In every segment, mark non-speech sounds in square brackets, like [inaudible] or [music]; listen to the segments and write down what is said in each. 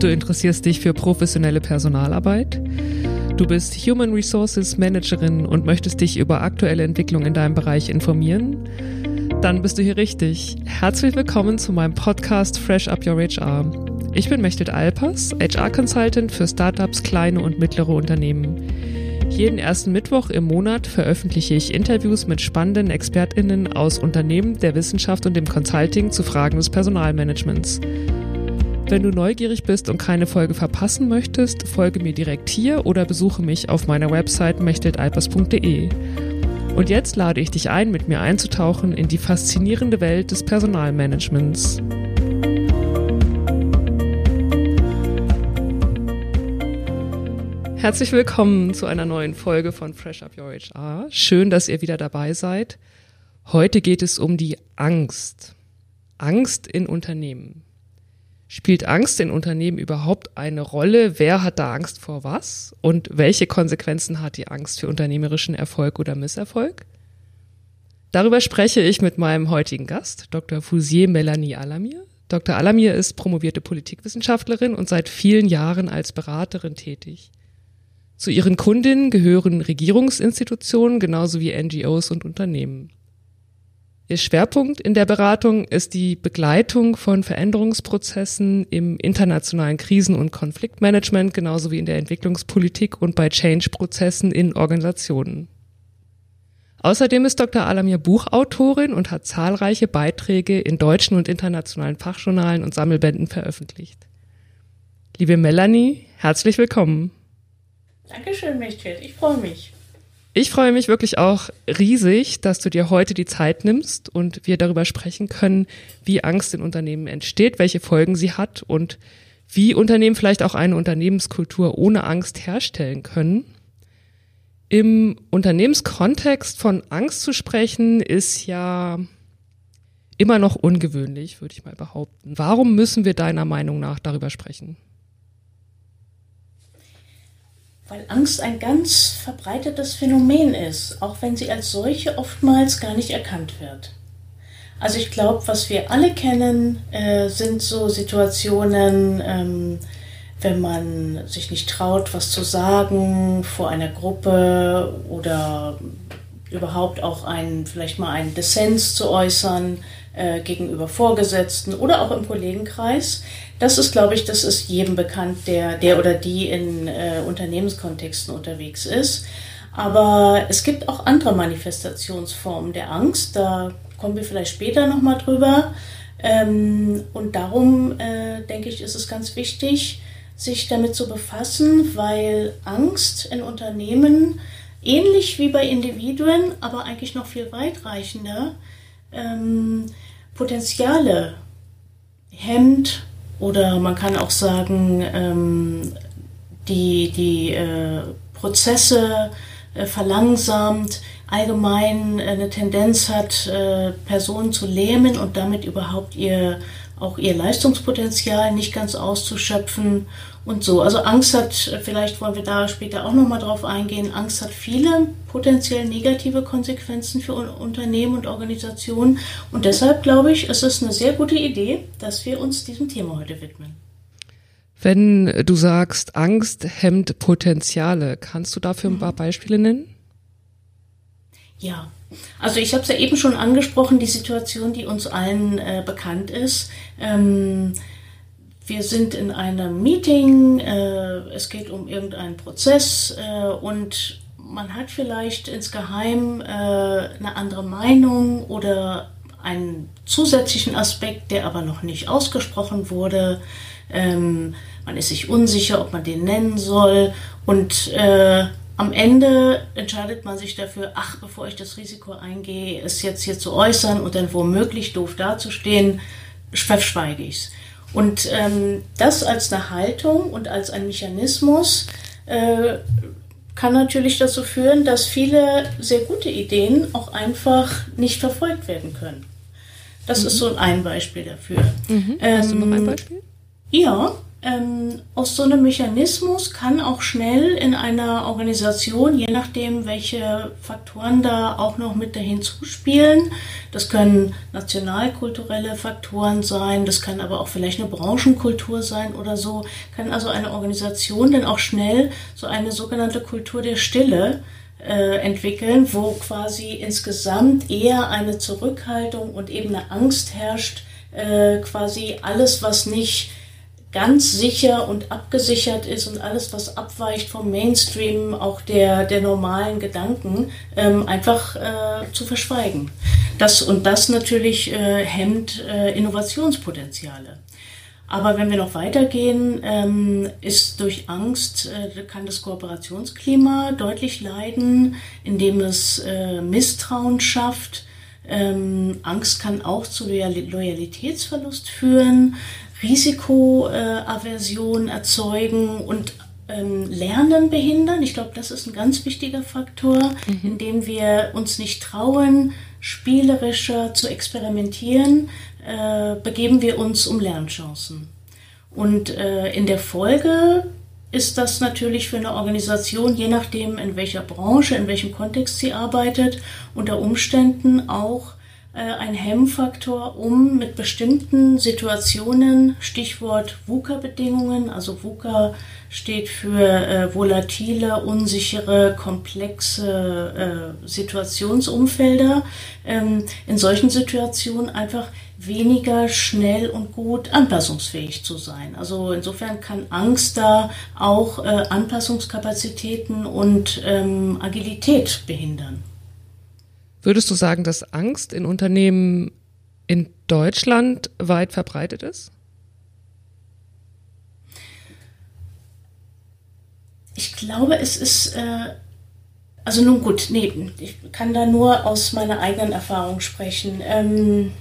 Du interessierst dich für professionelle Personalarbeit. Du bist Human Resources Managerin und möchtest dich über aktuelle Entwicklungen in deinem Bereich informieren? Dann bist du hier richtig. Herzlich willkommen zu meinem Podcast Fresh Up Your HR. Ich bin Mechthild Alpers, HR-Consultant für Startups, kleine und mittlere Unternehmen. Jeden ersten Mittwoch im Monat veröffentliche ich Interviews mit spannenden ExpertInnen aus Unternehmen, der Wissenschaft und dem Consulting zu Fragen des Personalmanagements. Wenn du neugierig bist und keine Folge verpassen möchtest, folge mir direkt hier oder besuche mich auf meiner Website mechteltalpers.de. Und jetzt lade ich dich ein, mit mir einzutauchen in die faszinierende Welt des Personalmanagements. Herzlich willkommen zu einer neuen Folge von Fresh Up Your HR. Schön, dass ihr wieder dabei seid. Heute geht es um die Angst. Angst in Unternehmen. Spielt Angst in Unternehmen überhaupt eine Rolle? Wer hat da Angst vor was? Und welche Konsequenzen hat die Angst für unternehmerischen Erfolg oder Misserfolg? Darüber spreche ich mit meinem heutigen Gast, Dr. Fousier Melanie Alamir. Dr. Alamir ist promovierte Politikwissenschaftlerin und seit vielen Jahren als Beraterin tätig. Zu ihren Kundinnen gehören Regierungsinstitutionen genauso wie NGOs und Unternehmen. Ihr Schwerpunkt in der Beratung ist die Begleitung von Veränderungsprozessen im internationalen Krisen- und Konfliktmanagement, genauso wie in der Entwicklungspolitik und bei Change-Prozessen in Organisationen. Außerdem ist Dr. Alamir Buchautorin und hat zahlreiche Beiträge in deutschen und internationalen Fachjournalen und Sammelbänden veröffentlicht. Liebe Melanie, herzlich willkommen. Dankeschön, Mechthild. Ich freue mich. Ich freue mich wirklich auch riesig, dass du dir heute die Zeit nimmst und wir darüber sprechen können, wie Angst in Unternehmen entsteht, welche Folgen sie hat und wie Unternehmen vielleicht auch eine Unternehmenskultur ohne Angst herstellen können. Im Unternehmenskontext von Angst zu sprechen, ist ja immer noch ungewöhnlich, würde ich mal behaupten. Warum müssen wir deiner Meinung nach darüber sprechen? Weil Angst ein ganz verbreitetes Phänomen ist, auch wenn sie als solche oftmals gar nicht erkannt wird. Also ich glaube, was wir alle kennen, äh, sind so Situationen, ähm, wenn man sich nicht traut, was zu sagen vor einer Gruppe oder überhaupt auch einen, vielleicht mal einen Dissens zu äußern äh, gegenüber Vorgesetzten oder auch im Kollegenkreis. Das ist, glaube ich, das ist jedem bekannt, der, der oder die in äh, Unternehmenskontexten unterwegs ist. Aber es gibt auch andere Manifestationsformen der Angst. Da kommen wir vielleicht später nochmal drüber. Ähm, und darum äh, denke ich, ist es ganz wichtig, sich damit zu befassen, weil Angst in Unternehmen ähnlich wie bei Individuen, aber eigentlich noch viel weitreichender, ähm, Potenziale hemmt oder man kann auch sagen, ähm, die, die äh, Prozesse äh, verlangsamt, allgemein äh, eine Tendenz hat, äh, Personen zu lähmen und damit überhaupt ihr auch ihr Leistungspotenzial nicht ganz auszuschöpfen und so. Also Angst hat, vielleicht wollen wir da später auch nochmal drauf eingehen, Angst hat viele potenziell negative Konsequenzen für Unternehmen und Organisationen. Und deshalb glaube ich, es ist eine sehr gute Idee, dass wir uns diesem Thema heute widmen. Wenn du sagst, Angst hemmt Potenziale, kannst du dafür ein paar Beispiele nennen? Ja, also ich habe es ja eben schon angesprochen, die Situation, die uns allen äh, bekannt ist. Ähm, wir sind in einem Meeting, äh, es geht um irgendeinen Prozess äh, und man hat vielleicht insgeheim äh, eine andere Meinung oder einen zusätzlichen Aspekt, der aber noch nicht ausgesprochen wurde. Ähm, man ist sich unsicher, ob man den nennen soll und äh, am Ende entscheidet man sich dafür, ach, bevor ich das Risiko eingehe, es jetzt hier zu äußern und dann womöglich doof dazustehen, verschweige ich es. Und ähm, das als eine Haltung und als ein Mechanismus äh, kann natürlich dazu führen, dass viele sehr gute Ideen auch einfach nicht verfolgt werden können. Das mhm. ist so ein Beispiel dafür. Mhm. Ähm, Hast du noch ein Beispiel? Ja, ähm, aus so einem Mechanismus kann auch schnell in einer Organisation, je nachdem, welche Faktoren da auch noch mit dahin zuspielen, das können nationalkulturelle Faktoren sein, das kann aber auch vielleicht eine Branchenkultur sein oder so, kann also eine Organisation dann auch schnell so eine sogenannte Kultur der Stille äh, entwickeln, wo quasi insgesamt eher eine Zurückhaltung und eben eine Angst herrscht, äh, quasi alles, was nicht ganz sicher und abgesichert ist und alles, was abweicht vom Mainstream, auch der, der normalen Gedanken, ähm, einfach äh, zu verschweigen. Das, und das natürlich äh, hemmt äh, Innovationspotenziale. Aber wenn wir noch weitergehen, ähm, ist durch Angst, äh, kann das Kooperationsklima deutlich leiden, indem es äh, Misstrauen schafft. Ähm, Angst kann auch zu Loyalitätsverlust führen. Risikoaversion erzeugen und ähm, Lernen behindern. Ich glaube, das ist ein ganz wichtiger Faktor, mhm. indem wir uns nicht trauen, spielerischer zu experimentieren, äh, begeben wir uns um Lernchancen. Und äh, in der Folge ist das natürlich für eine Organisation, je nachdem, in welcher Branche, in welchem Kontext sie arbeitet, unter Umständen auch ein Hemmfaktor, um mit bestimmten Situationen, Stichwort VUCA-Bedingungen, also VUCA steht für äh, volatile, unsichere, komplexe äh, Situationsumfelder, ähm, in solchen Situationen einfach weniger schnell und gut anpassungsfähig zu sein. Also insofern kann Angst da auch äh, Anpassungskapazitäten und ähm, Agilität behindern. Würdest du sagen, dass Angst in Unternehmen in Deutschland weit verbreitet ist? Ich glaube, es ist, äh, also nun gut, nee, ich kann da nur aus meiner eigenen Erfahrung sprechen. Ähm,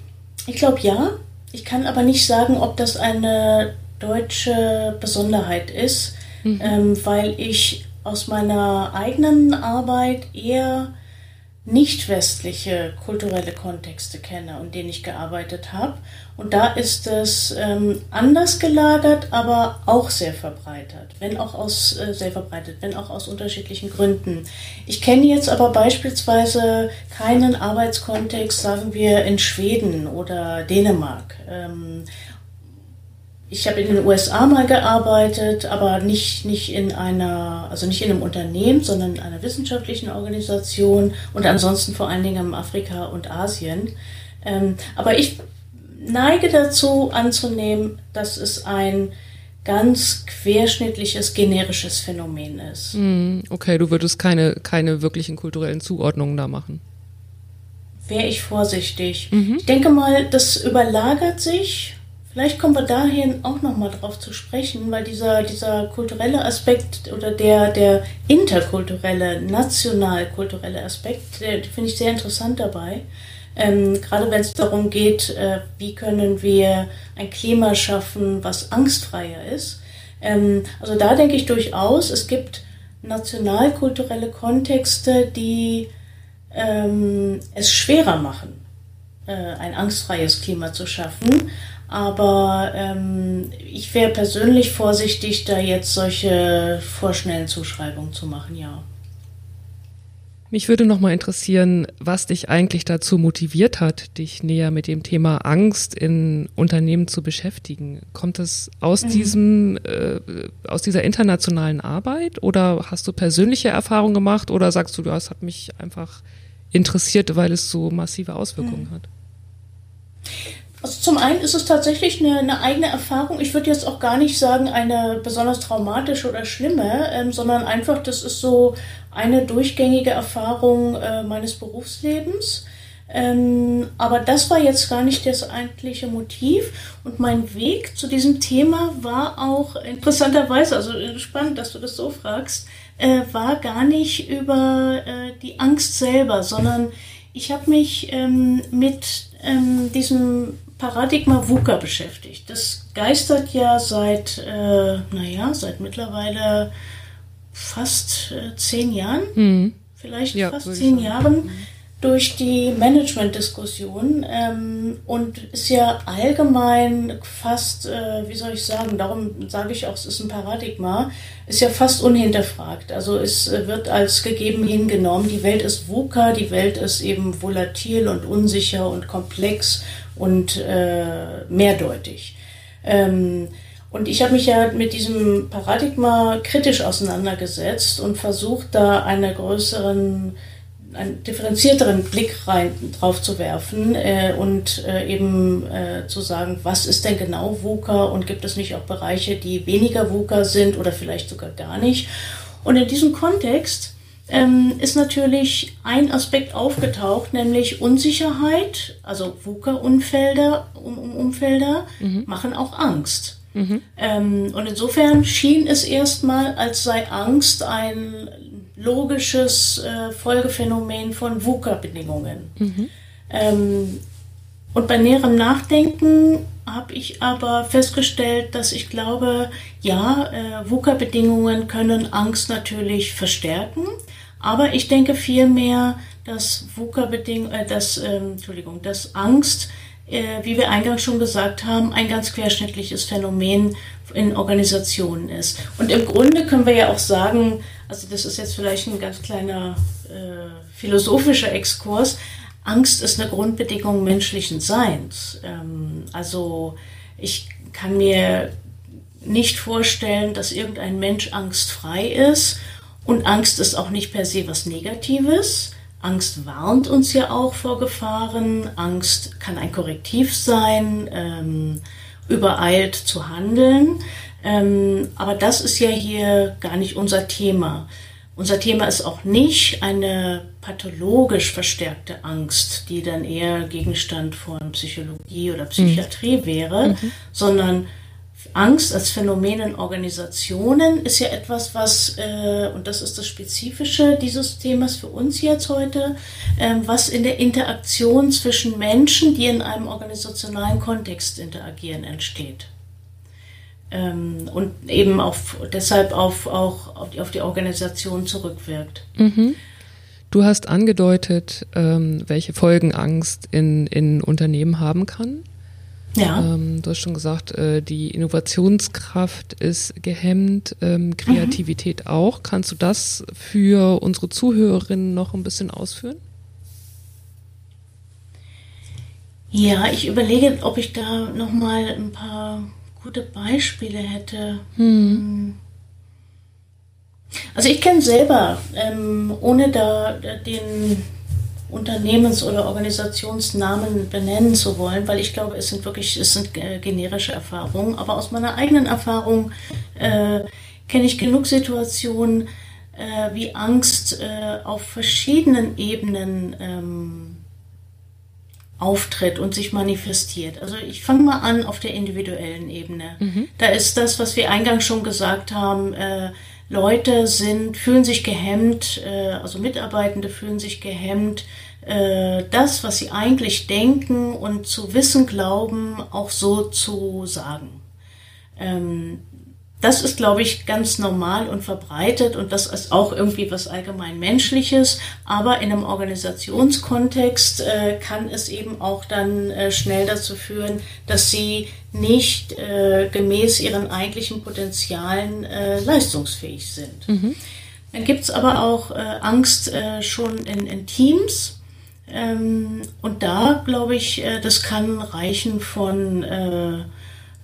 ich glaube ja, ich kann aber nicht sagen, ob das eine deutsche Besonderheit ist, mhm. ähm, weil ich aus meiner eigenen Arbeit eher nicht westliche kulturelle Kontexte kenne und denen ich gearbeitet habe. Und da ist es ähm, anders gelagert, aber auch sehr verbreitet, wenn auch aus äh, sehr verbreitet, wenn auch aus unterschiedlichen Gründen. Ich kenne jetzt aber beispielsweise keinen Arbeitskontext, sagen wir in Schweden oder Dänemark. Ähm, ich habe in den USA mal gearbeitet, aber nicht, nicht in einer, also nicht in einem Unternehmen, sondern in einer wissenschaftlichen Organisation und ansonsten vor allen Dingen in Afrika und Asien. Ähm, aber ich neige dazu anzunehmen, dass es ein ganz querschnittliches, generisches Phänomen ist. Hm, okay, du würdest keine, keine wirklichen kulturellen Zuordnungen da machen. Wäre ich vorsichtig. Mhm. Ich denke mal, das überlagert sich Vielleicht kommen wir dahin auch nochmal drauf zu sprechen, weil dieser, dieser kulturelle Aspekt oder der, der interkulturelle, nationalkulturelle Aspekt, der, finde ich sehr interessant dabei. Ähm, gerade wenn es darum geht, äh, wie können wir ein Klima schaffen, was angstfreier ist. Ähm, also da denke ich durchaus, es gibt nationalkulturelle Kontexte, die ähm, es schwerer machen, äh, ein angstfreies Klima zu schaffen. Aber ähm, ich wäre persönlich vorsichtig, da jetzt solche vorschnellen Zuschreibungen zu machen, ja. Mich würde noch mal interessieren, was dich eigentlich dazu motiviert hat, dich näher mit dem Thema Angst in Unternehmen zu beschäftigen. Kommt es aus mhm. diesem, äh, aus dieser internationalen Arbeit oder hast du persönliche Erfahrungen gemacht oder sagst du, das hat mich einfach interessiert, weil es so massive Auswirkungen mhm. hat? Also zum einen ist es tatsächlich eine, eine eigene Erfahrung. Ich würde jetzt auch gar nicht sagen, eine besonders traumatische oder schlimme, ähm, sondern einfach, das ist so eine durchgängige Erfahrung äh, meines Berufslebens. Ähm, aber das war jetzt gar nicht das eigentliche Motiv. Und mein Weg zu diesem Thema war auch interessanterweise, also spannend, dass du das so fragst, äh, war gar nicht über äh, die Angst selber, sondern ich habe mich ähm, mit ähm, diesem Paradigma VUCA beschäftigt. Das geistert ja seit, äh, naja, seit mittlerweile fast äh, zehn Jahren, mhm. vielleicht ja, fast zehn Jahren, durch die Management-Diskussion ähm, und ist ja allgemein fast, äh, wie soll ich sagen, darum sage ich auch, es ist ein Paradigma, ist ja fast unhinterfragt. Also es wird als gegeben hingenommen, die Welt ist VUCA, die Welt ist eben volatil und unsicher und komplex und äh, mehrdeutig. Ähm, und ich habe mich ja mit diesem Paradigma kritisch auseinandergesetzt und versucht, da einen größeren, einen differenzierteren Blick rein drauf zu werfen äh, und äh, eben äh, zu sagen, was ist denn genau VUCA und gibt es nicht auch Bereiche, die weniger VUCA sind oder vielleicht sogar gar nicht. Und in diesem Kontext ähm, ist natürlich ein Aspekt aufgetaucht, nämlich Unsicherheit, also VUCA-Umfelder um, um Umfelder mhm. machen auch Angst. Mhm. Ähm, und insofern schien es erstmal, als sei Angst ein logisches äh, Folgephänomen von VUCA-Bedingungen. Mhm. Ähm, und bei näherem Nachdenken habe ich aber festgestellt, dass ich glaube, ja, äh, VUCA-Bedingungen können Angst natürlich verstärken, aber ich denke vielmehr, dass VUCA-Bedingungen, äh, dass, äh, Entschuldigung, dass Angst äh, wie wir eingangs schon gesagt haben, ein ganz querschnittliches Phänomen in Organisationen ist. Und im Grunde können wir ja auch sagen, also das ist jetzt vielleicht ein ganz kleiner äh, philosophischer Exkurs, Angst ist eine Grundbedingung menschlichen Seins. Ähm, also ich kann mir nicht vorstellen, dass irgendein Mensch angstfrei ist und Angst ist auch nicht per se was Negatives. Angst warnt uns ja auch vor Gefahren. Angst kann ein Korrektiv sein, ähm, übereilt zu handeln. Ähm, aber das ist ja hier gar nicht unser Thema. Unser Thema ist auch nicht eine pathologisch verstärkte Angst, die dann eher Gegenstand von Psychologie oder Psychiatrie mhm. wäre, mhm. sondern Angst als Phänomen in Organisationen ist ja etwas, was, äh, und das ist das Spezifische dieses Themas für uns jetzt heute, äh, was in der Interaktion zwischen Menschen, die in einem organisationalen Kontext interagieren, entsteht. Ähm, und eben auf, deshalb auf, auch auf die, auf die Organisation zurückwirkt. Mhm. Du hast angedeutet, ähm, welche Folgen Angst in, in Unternehmen haben kann. Ja. Ähm, du hast schon gesagt, äh, die Innovationskraft ist gehemmt, ähm, Kreativität mhm. auch. Kannst du das für unsere Zuhörerinnen noch ein bisschen ausführen? Ja, ich überlege, ob ich da noch mal ein paar gute Beispiele hätte. Mhm. Also ich kenne selber, ähm, ohne da den Unternehmens- oder Organisationsnamen benennen zu wollen, weil ich glaube, es sind wirklich, es sind äh, generische Erfahrungen. Aber aus meiner eigenen Erfahrung äh, kenne ich genug Situationen, äh, wie Angst äh, auf verschiedenen Ebenen ähm, auftritt und sich manifestiert. Also ich fange mal an auf der individuellen Ebene. Mhm. Da ist das, was wir eingangs schon gesagt haben, äh, Leute sind, fühlen sich gehemmt, äh, also Mitarbeitende fühlen sich gehemmt, äh, das, was sie eigentlich denken und zu wissen glauben, auch so zu sagen. Ähm, das ist, glaube ich, ganz normal und verbreitet und das ist auch irgendwie was allgemein Menschliches. Aber in einem Organisationskontext äh, kann es eben auch dann äh, schnell dazu führen, dass sie nicht äh, gemäß ihren eigentlichen Potenzialen äh, leistungsfähig sind. Mhm. Dann gibt es aber auch äh, Angst äh, schon in, in Teams. Ähm, und da glaube ich, das kann reichen von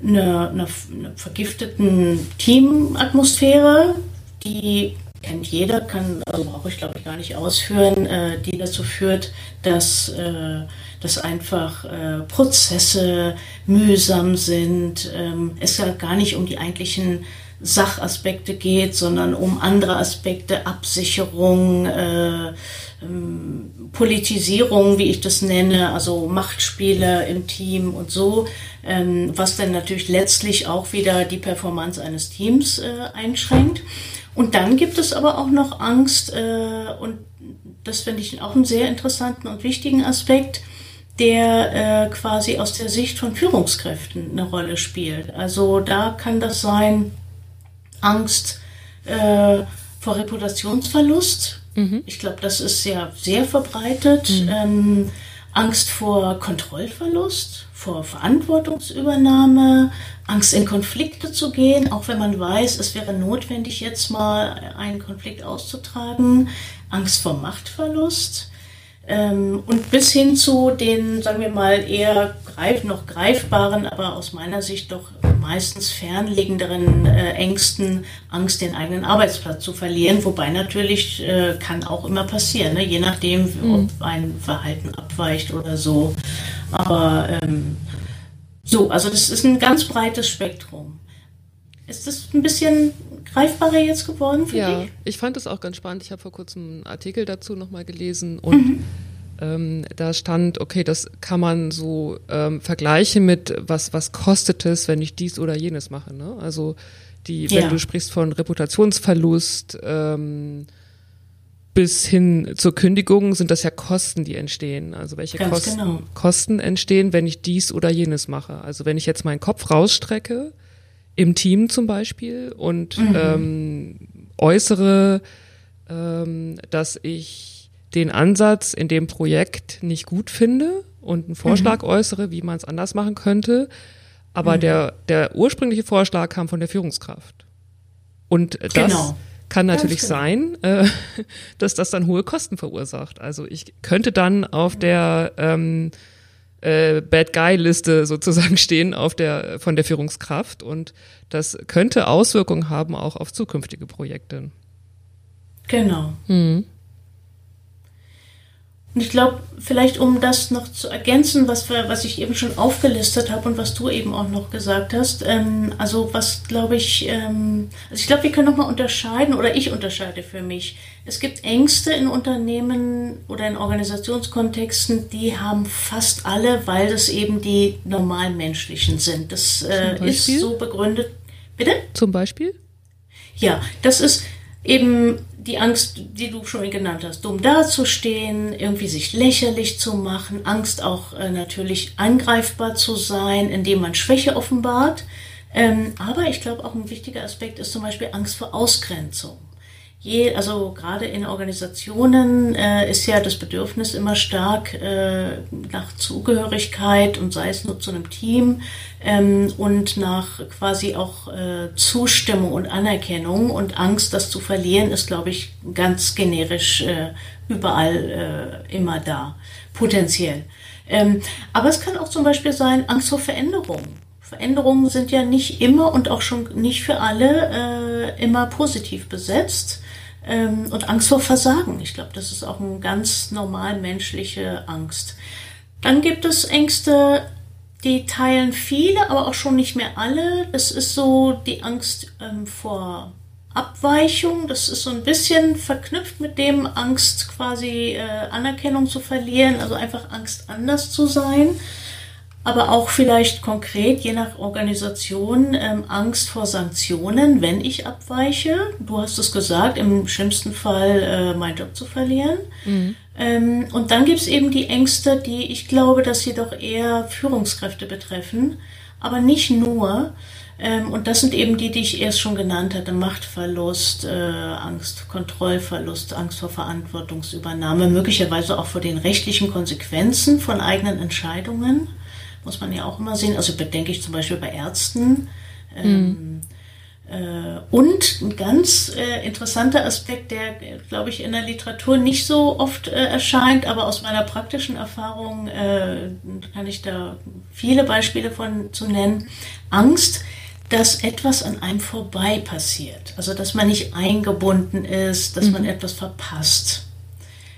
einer, einer, einer vergifteten Teamatmosphäre, die kennt jeder, kann, also brauche ich glaube ich gar nicht ausführen, äh, die dazu führt, dass, äh, dass einfach äh, Prozesse mühsam sind, ähm, es ja gar nicht um die eigentlichen Sachaspekte geht, sondern um andere Aspekte, Absicherung, äh, Politisierung, wie ich das nenne, also Machtspiele im Team und so, ähm, was dann natürlich letztlich auch wieder die Performance eines Teams äh, einschränkt. Und dann gibt es aber auch noch Angst, äh, und das finde ich auch einen sehr interessanten und wichtigen Aspekt, der äh, quasi aus der Sicht von Führungskräften eine Rolle spielt. Also da kann das sein Angst vor Reputationsverlust, Mhm. Ich glaube, das ist ja sehr verbreitet. Mhm. Ähm, Angst vor Kontrollverlust, vor Verantwortungsübernahme, Angst in Konflikte zu gehen, auch wenn man weiß, es wäre notwendig, jetzt mal einen Konflikt auszutragen, Angst vor Machtverlust. Ähm, und bis hin zu den, sagen wir mal, eher greif, noch greifbaren, aber aus meiner Sicht doch meistens fernliegenderen äh, Ängsten, Angst, den eigenen Arbeitsplatz zu verlieren. Wobei natürlich äh, kann auch immer passieren, ne? je nachdem, mhm. ob ein Verhalten abweicht oder so. Aber ähm, so, also das ist ein ganz breites Spektrum. Ist das ein bisschen greifbarer jetzt geworden für ja, dich? Ja, ich fand es auch ganz spannend. Ich habe vor kurzem einen Artikel dazu nochmal gelesen und mhm. ähm, da stand, okay, das kann man so ähm, vergleichen mit, was, was kostet es, wenn ich dies oder jenes mache. Ne? Also die, wenn ja. du sprichst von Reputationsverlust, ähm, bis hin zur Kündigung sind das ja Kosten, die entstehen. Also welche Kosten, genau. Kosten entstehen, wenn ich dies oder jenes mache. Also wenn ich jetzt meinen Kopf rausstrecke, im Team zum Beispiel, und mhm. ähm, äußere, ähm, dass ich den Ansatz in dem Projekt nicht gut finde und einen Vorschlag mhm. äußere, wie man es anders machen könnte. Aber mhm. der, der ursprüngliche Vorschlag kam von der Führungskraft. Und das genau kann natürlich ja, sein, [laughs] äh, dass das dann hohe Kosten verursacht. Also ich könnte dann auf der ähm, äh, Bad Guy Liste [laughs] sozusagen stehen auf der von der Führungskraft und das könnte Auswirkungen haben auch auf zukünftige Projekte. Genau. Mhm. Und ich glaube, vielleicht um das noch zu ergänzen, was, wir, was ich eben schon aufgelistet habe und was du eben auch noch gesagt hast, ähm, also was glaube ich, ähm, also ich glaube, wir können nochmal unterscheiden oder ich unterscheide für mich. Es gibt Ängste in Unternehmen oder in Organisationskontexten, die haben fast alle, weil das eben die normalen menschlichen sind. Das äh, ist so begründet. Bitte? Zum Beispiel? Ja, das ist eben die Angst, die du schon genannt hast, dumm dazustehen, irgendwie sich lächerlich zu machen, Angst auch äh, natürlich angreifbar zu sein, indem man Schwäche offenbart. Ähm, aber ich glaube auch ein wichtiger Aspekt ist zum Beispiel Angst vor Ausgrenzung je, also gerade in Organisationen äh, ist ja das Bedürfnis immer stark äh, nach Zugehörigkeit und sei es nur zu einem Team ähm, und nach quasi auch äh, Zustimmung und Anerkennung und Angst, das zu verlieren, ist, glaube ich, ganz generisch äh, überall äh, immer da, potenziell. Ähm, aber es kann auch zum Beispiel sein Angst vor Veränderung. Veränderungen sind ja nicht immer und auch schon nicht für alle äh, immer positiv besetzt ähm, und Angst vor Versagen. Ich glaube, das ist auch eine ganz normal menschliche Angst. Dann gibt es Ängste, die teilen viele, aber auch schon nicht mehr alle. Das ist so die Angst ähm, vor Abweichung. Das ist so ein bisschen verknüpft mit dem Angst quasi äh, Anerkennung zu verlieren, also einfach Angst anders zu sein aber auch vielleicht konkret, je nach Organisation, ähm, Angst vor Sanktionen, wenn ich abweiche. Du hast es gesagt, im schlimmsten Fall äh, meinen Job zu verlieren. Mhm. Ähm, und dann gibt es eben die Ängste, die ich glaube, dass sie doch eher Führungskräfte betreffen, aber nicht nur. Ähm, und das sind eben die, die ich erst schon genannt hatte. Machtverlust, äh, Angst, Kontrollverlust, Angst vor Verantwortungsübernahme, möglicherweise auch vor den rechtlichen Konsequenzen von eigenen Entscheidungen muss man ja auch immer sehen. Also bedenke ich zum Beispiel bei Ärzten. Ähm, mhm. äh, und ein ganz äh, interessanter Aspekt, der, glaube ich, in der Literatur nicht so oft äh, erscheint, aber aus meiner praktischen Erfahrung äh, kann ich da viele Beispiele von zu nennen. Angst, dass etwas an einem vorbei passiert. Also, dass man nicht eingebunden ist, dass mhm. man etwas verpasst.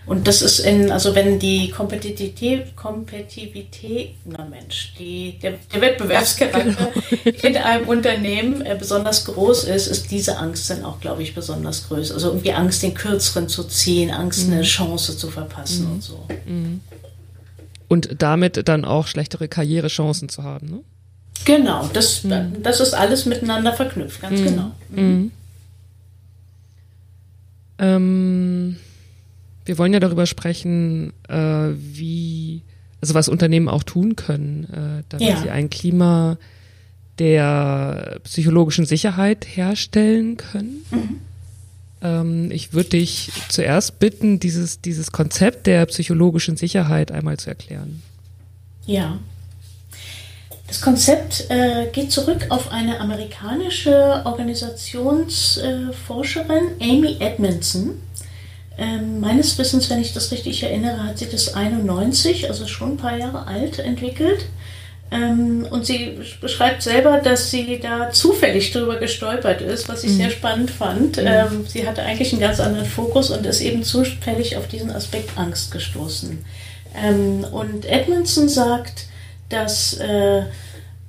Und das ist in, also wenn die Kompetitivität, Kompetitivität, na Mensch, die, der, der Wettbewerbscharakter genau. in einem Unternehmen äh, besonders groß ist, ist diese Angst dann auch, glaube ich, besonders groß. Also irgendwie Angst, den Kürzeren zu ziehen, Angst, mhm. eine Chance zu verpassen mhm. und so. Mhm. Und damit dann auch schlechtere Karrierechancen zu haben, ne? Genau, das, mhm. das ist alles miteinander verknüpft, ganz mhm. genau. Ähm wir wollen ja darüber sprechen, äh, wie, also was Unternehmen auch tun können, äh, damit ja. sie ein Klima der psychologischen Sicherheit herstellen können. Mhm. Ähm, ich würde dich zuerst bitten, dieses, dieses Konzept der psychologischen Sicherheit einmal zu erklären. Ja. Das Konzept äh, geht zurück auf eine amerikanische Organisationsforscherin, Amy Edmondson. Ähm, meines Wissens, wenn ich das richtig erinnere, hat sie das 91, also schon ein paar Jahre alt, entwickelt. Ähm, und sie beschreibt selber, dass sie da zufällig drüber gestolpert ist, was ich mhm. sehr spannend fand. Mhm. Ähm, sie hatte eigentlich einen ganz anderen Fokus und ist eben zufällig auf diesen Aspekt Angst gestoßen. Ähm, und Edmondson sagt, dass äh,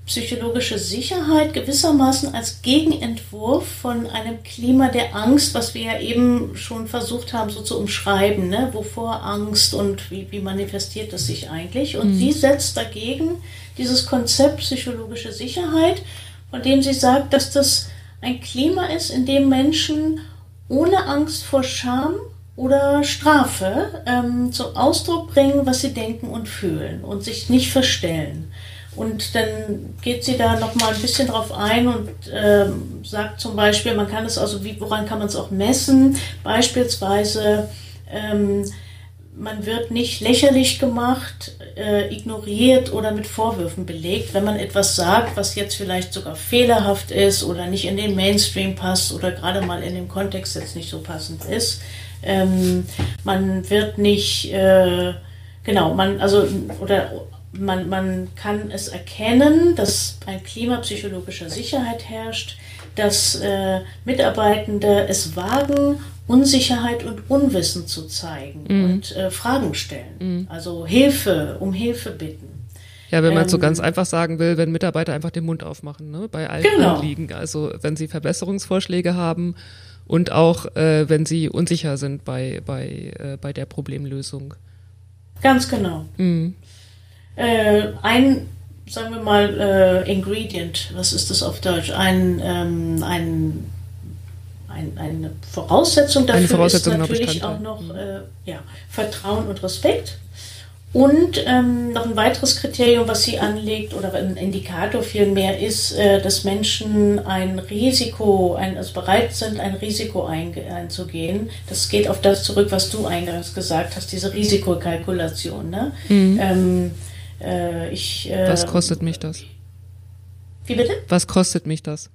psychologische Sicherheit gewissermaßen als Gegenentwurf von einem Klima der Angst, was wir ja eben schon versucht haben, so zu umschreiben, ne? wovor Angst und wie, wie manifestiert es sich eigentlich. Und mhm. sie setzt dagegen dieses Konzept psychologische Sicherheit, von dem sie sagt, dass das ein Klima ist, in dem Menschen ohne Angst vor Scham oder Strafe ähm, zum Ausdruck bringen, was sie denken und fühlen und sich nicht verstellen. Und dann geht sie da nochmal ein bisschen drauf ein und ähm, sagt zum Beispiel, man kann es also, wie, woran kann man es auch messen? Beispielsweise, ähm, man wird nicht lächerlich gemacht, äh, ignoriert oder mit Vorwürfen belegt, wenn man etwas sagt, was jetzt vielleicht sogar fehlerhaft ist oder nicht in den Mainstream passt oder gerade mal in dem Kontext jetzt nicht so passend ist. Ähm, man wird nicht, äh, genau, man, also, oder man, man kann es erkennen, dass ein Klima psychologischer Sicherheit herrscht, dass äh, Mitarbeitende es wagen, Unsicherheit und Unwissen zu zeigen mm. und äh, Fragen stellen. Mm. Also Hilfe, um Hilfe bitten. Ja, wenn man ähm, so ganz einfach sagen will, wenn Mitarbeiter einfach den Mund aufmachen, ne, bei allen genau. Anliegen. Also wenn sie Verbesserungsvorschläge haben und auch äh, wenn sie unsicher sind bei, bei, äh, bei der Problemlösung. Ganz genau. Mm äh, ein, sagen wir mal, äh, Ingredient, was ist das auf Deutsch? Ein, ähm, ein, ein, eine Voraussetzung dafür eine Voraussetzung ist natürlich auch noch äh, ja, Vertrauen und Respekt. Und ähm, noch ein weiteres Kriterium, was sie anlegt, oder ein Indikator vielmehr, ist, äh, dass Menschen ein Risiko, ein, also bereit sind, ein Risiko einzugehen. Das geht auf das zurück, was du eingangs gesagt hast, diese Risikokalkulation. Ne? Mhm. Ähm, äh, ich, äh, was kostet mich das? Wie bitte? Was kostet mich das?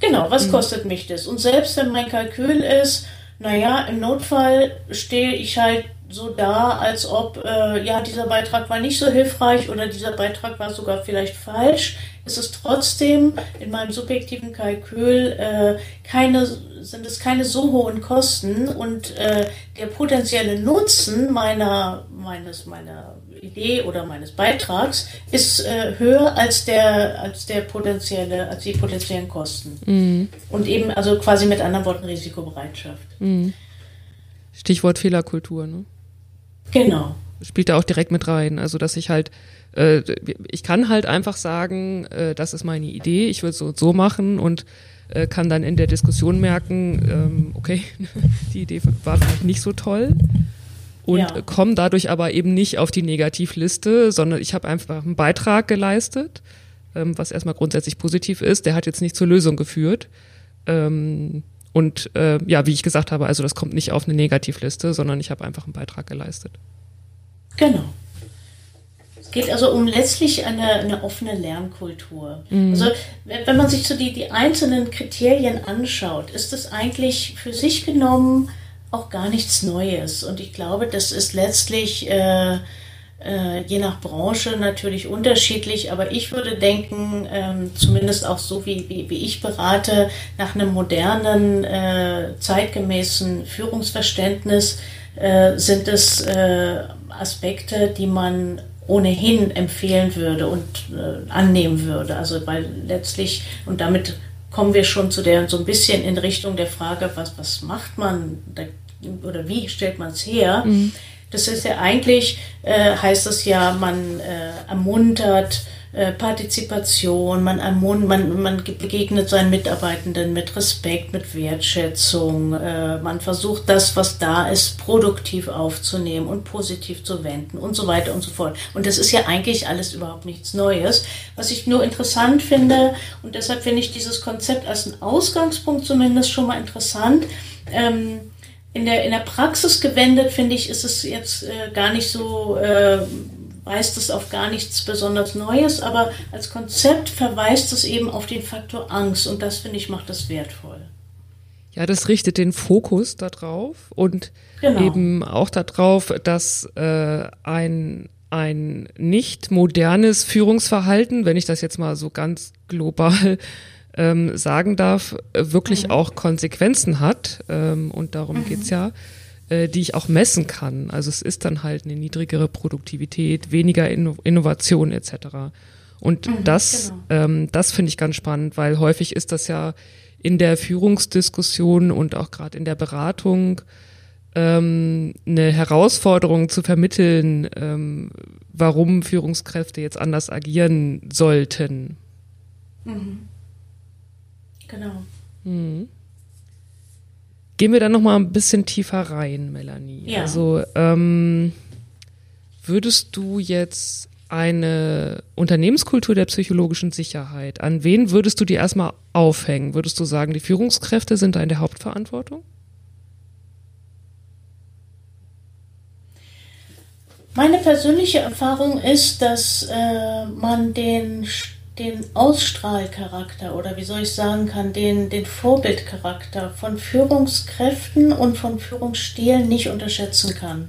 Genau, was mhm. kostet mich das? Und selbst wenn mein Kalkül ist, naja, im Notfall stehe ich halt so da, als ob, äh, ja, dieser Beitrag war nicht so hilfreich oder dieser Beitrag war sogar vielleicht falsch, ist es trotzdem in meinem subjektiven Kalkül äh, keine, sind es keine so hohen Kosten und äh, der potenzielle Nutzen meiner, meines, meiner Idee oder meines Beitrags ist äh, höher als der, als der potenzielle, als die potenziellen Kosten. Mhm. Und eben also quasi mit anderen Worten Risikobereitschaft. Mhm. Stichwort Fehlerkultur, ne? Genau. Spielt da auch direkt mit rein. Also, dass ich halt, äh, ich kann halt einfach sagen, äh, das ist meine Idee, ich würde so so machen und äh, kann dann in der Diskussion merken, ähm, okay, [laughs] die Idee war vielleicht nicht so toll und ja. komme dadurch aber eben nicht auf die Negativliste, sondern ich habe einfach einen Beitrag geleistet, ähm, was erstmal grundsätzlich positiv ist. Der hat jetzt nicht zur Lösung geführt. Ähm, und äh, ja, wie ich gesagt habe, also das kommt nicht auf eine Negativliste, sondern ich habe einfach einen Beitrag geleistet. Genau. Es geht also um letztlich eine, eine offene Lernkultur. Mhm. Also wenn man sich so die, die einzelnen Kriterien anschaut, ist es eigentlich für sich genommen auch gar nichts Neues. Und ich glaube, das ist letztlich äh, äh, je nach Branche natürlich unterschiedlich, aber ich würde denken, ähm, zumindest auch so wie, wie, wie, ich berate, nach einem modernen, äh, zeitgemäßen Führungsverständnis äh, sind es äh, Aspekte, die man ohnehin empfehlen würde und äh, annehmen würde. Also weil letztlich, und damit kommen wir schon zu der so ein bisschen in Richtung der Frage, was, was macht man da oder wie stellt man es her? Mhm. Das ist ja eigentlich, äh, heißt es ja, man äh, ermuntert äh, Partizipation, man, ermunt, man, man begegnet seinen Mitarbeitenden mit Respekt, mit Wertschätzung, äh, man versucht das, was da ist, produktiv aufzunehmen und positiv zu wenden und so weiter und so fort. Und das ist ja eigentlich alles überhaupt nichts Neues. Was ich nur interessant finde, und deshalb finde ich dieses Konzept als einen Ausgangspunkt zumindest schon mal interessant, ähm, in der, in der Praxis gewendet, finde ich, ist es jetzt äh, gar nicht so, äh, weist es auf gar nichts besonders Neues, aber als Konzept verweist es eben auf den Faktor Angst und das, finde ich, macht das wertvoll. Ja, das richtet den Fokus darauf und genau. eben auch darauf, dass äh, ein, ein nicht modernes Führungsverhalten, wenn ich das jetzt mal so ganz global ähm, sagen darf, wirklich mhm. auch Konsequenzen hat. Ähm, und darum mhm. geht's ja äh, die ich auch messen kann. Also es ist dann halt eine niedrigere Produktivität, weniger Inno Innovation etc. Und mhm, das, genau. ähm, das finde ich ganz spannend, weil häufig ist das ja in der Führungsdiskussion und auch gerade in der Beratung ähm, eine Herausforderung zu vermitteln, ähm, warum Führungskräfte jetzt anders agieren sollten. Mhm. Genau. Mhm. Gehen wir dann noch mal ein bisschen tiefer rein, Melanie. Ja. Also ähm, würdest du jetzt eine Unternehmenskultur der psychologischen Sicherheit, an wen würdest du die erstmal aufhängen? Würdest du sagen, die Führungskräfte sind da in der Hauptverantwortung? Meine persönliche Erfahrung ist, dass äh, man den, den Ausstrahlcharakter oder wie soll ich sagen kann, den, den Vorbildcharakter von Führungskräften und von Führungsstilen nicht unterschätzen kann.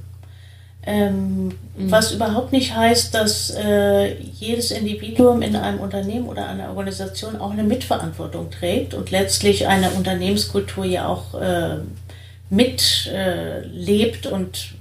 Ähm, mhm. Was überhaupt nicht heißt, dass äh, jedes Individuum in einem Unternehmen oder einer Organisation auch eine Mitverantwortung trägt und letztlich eine Unternehmenskultur ja auch äh, mitlebt äh, und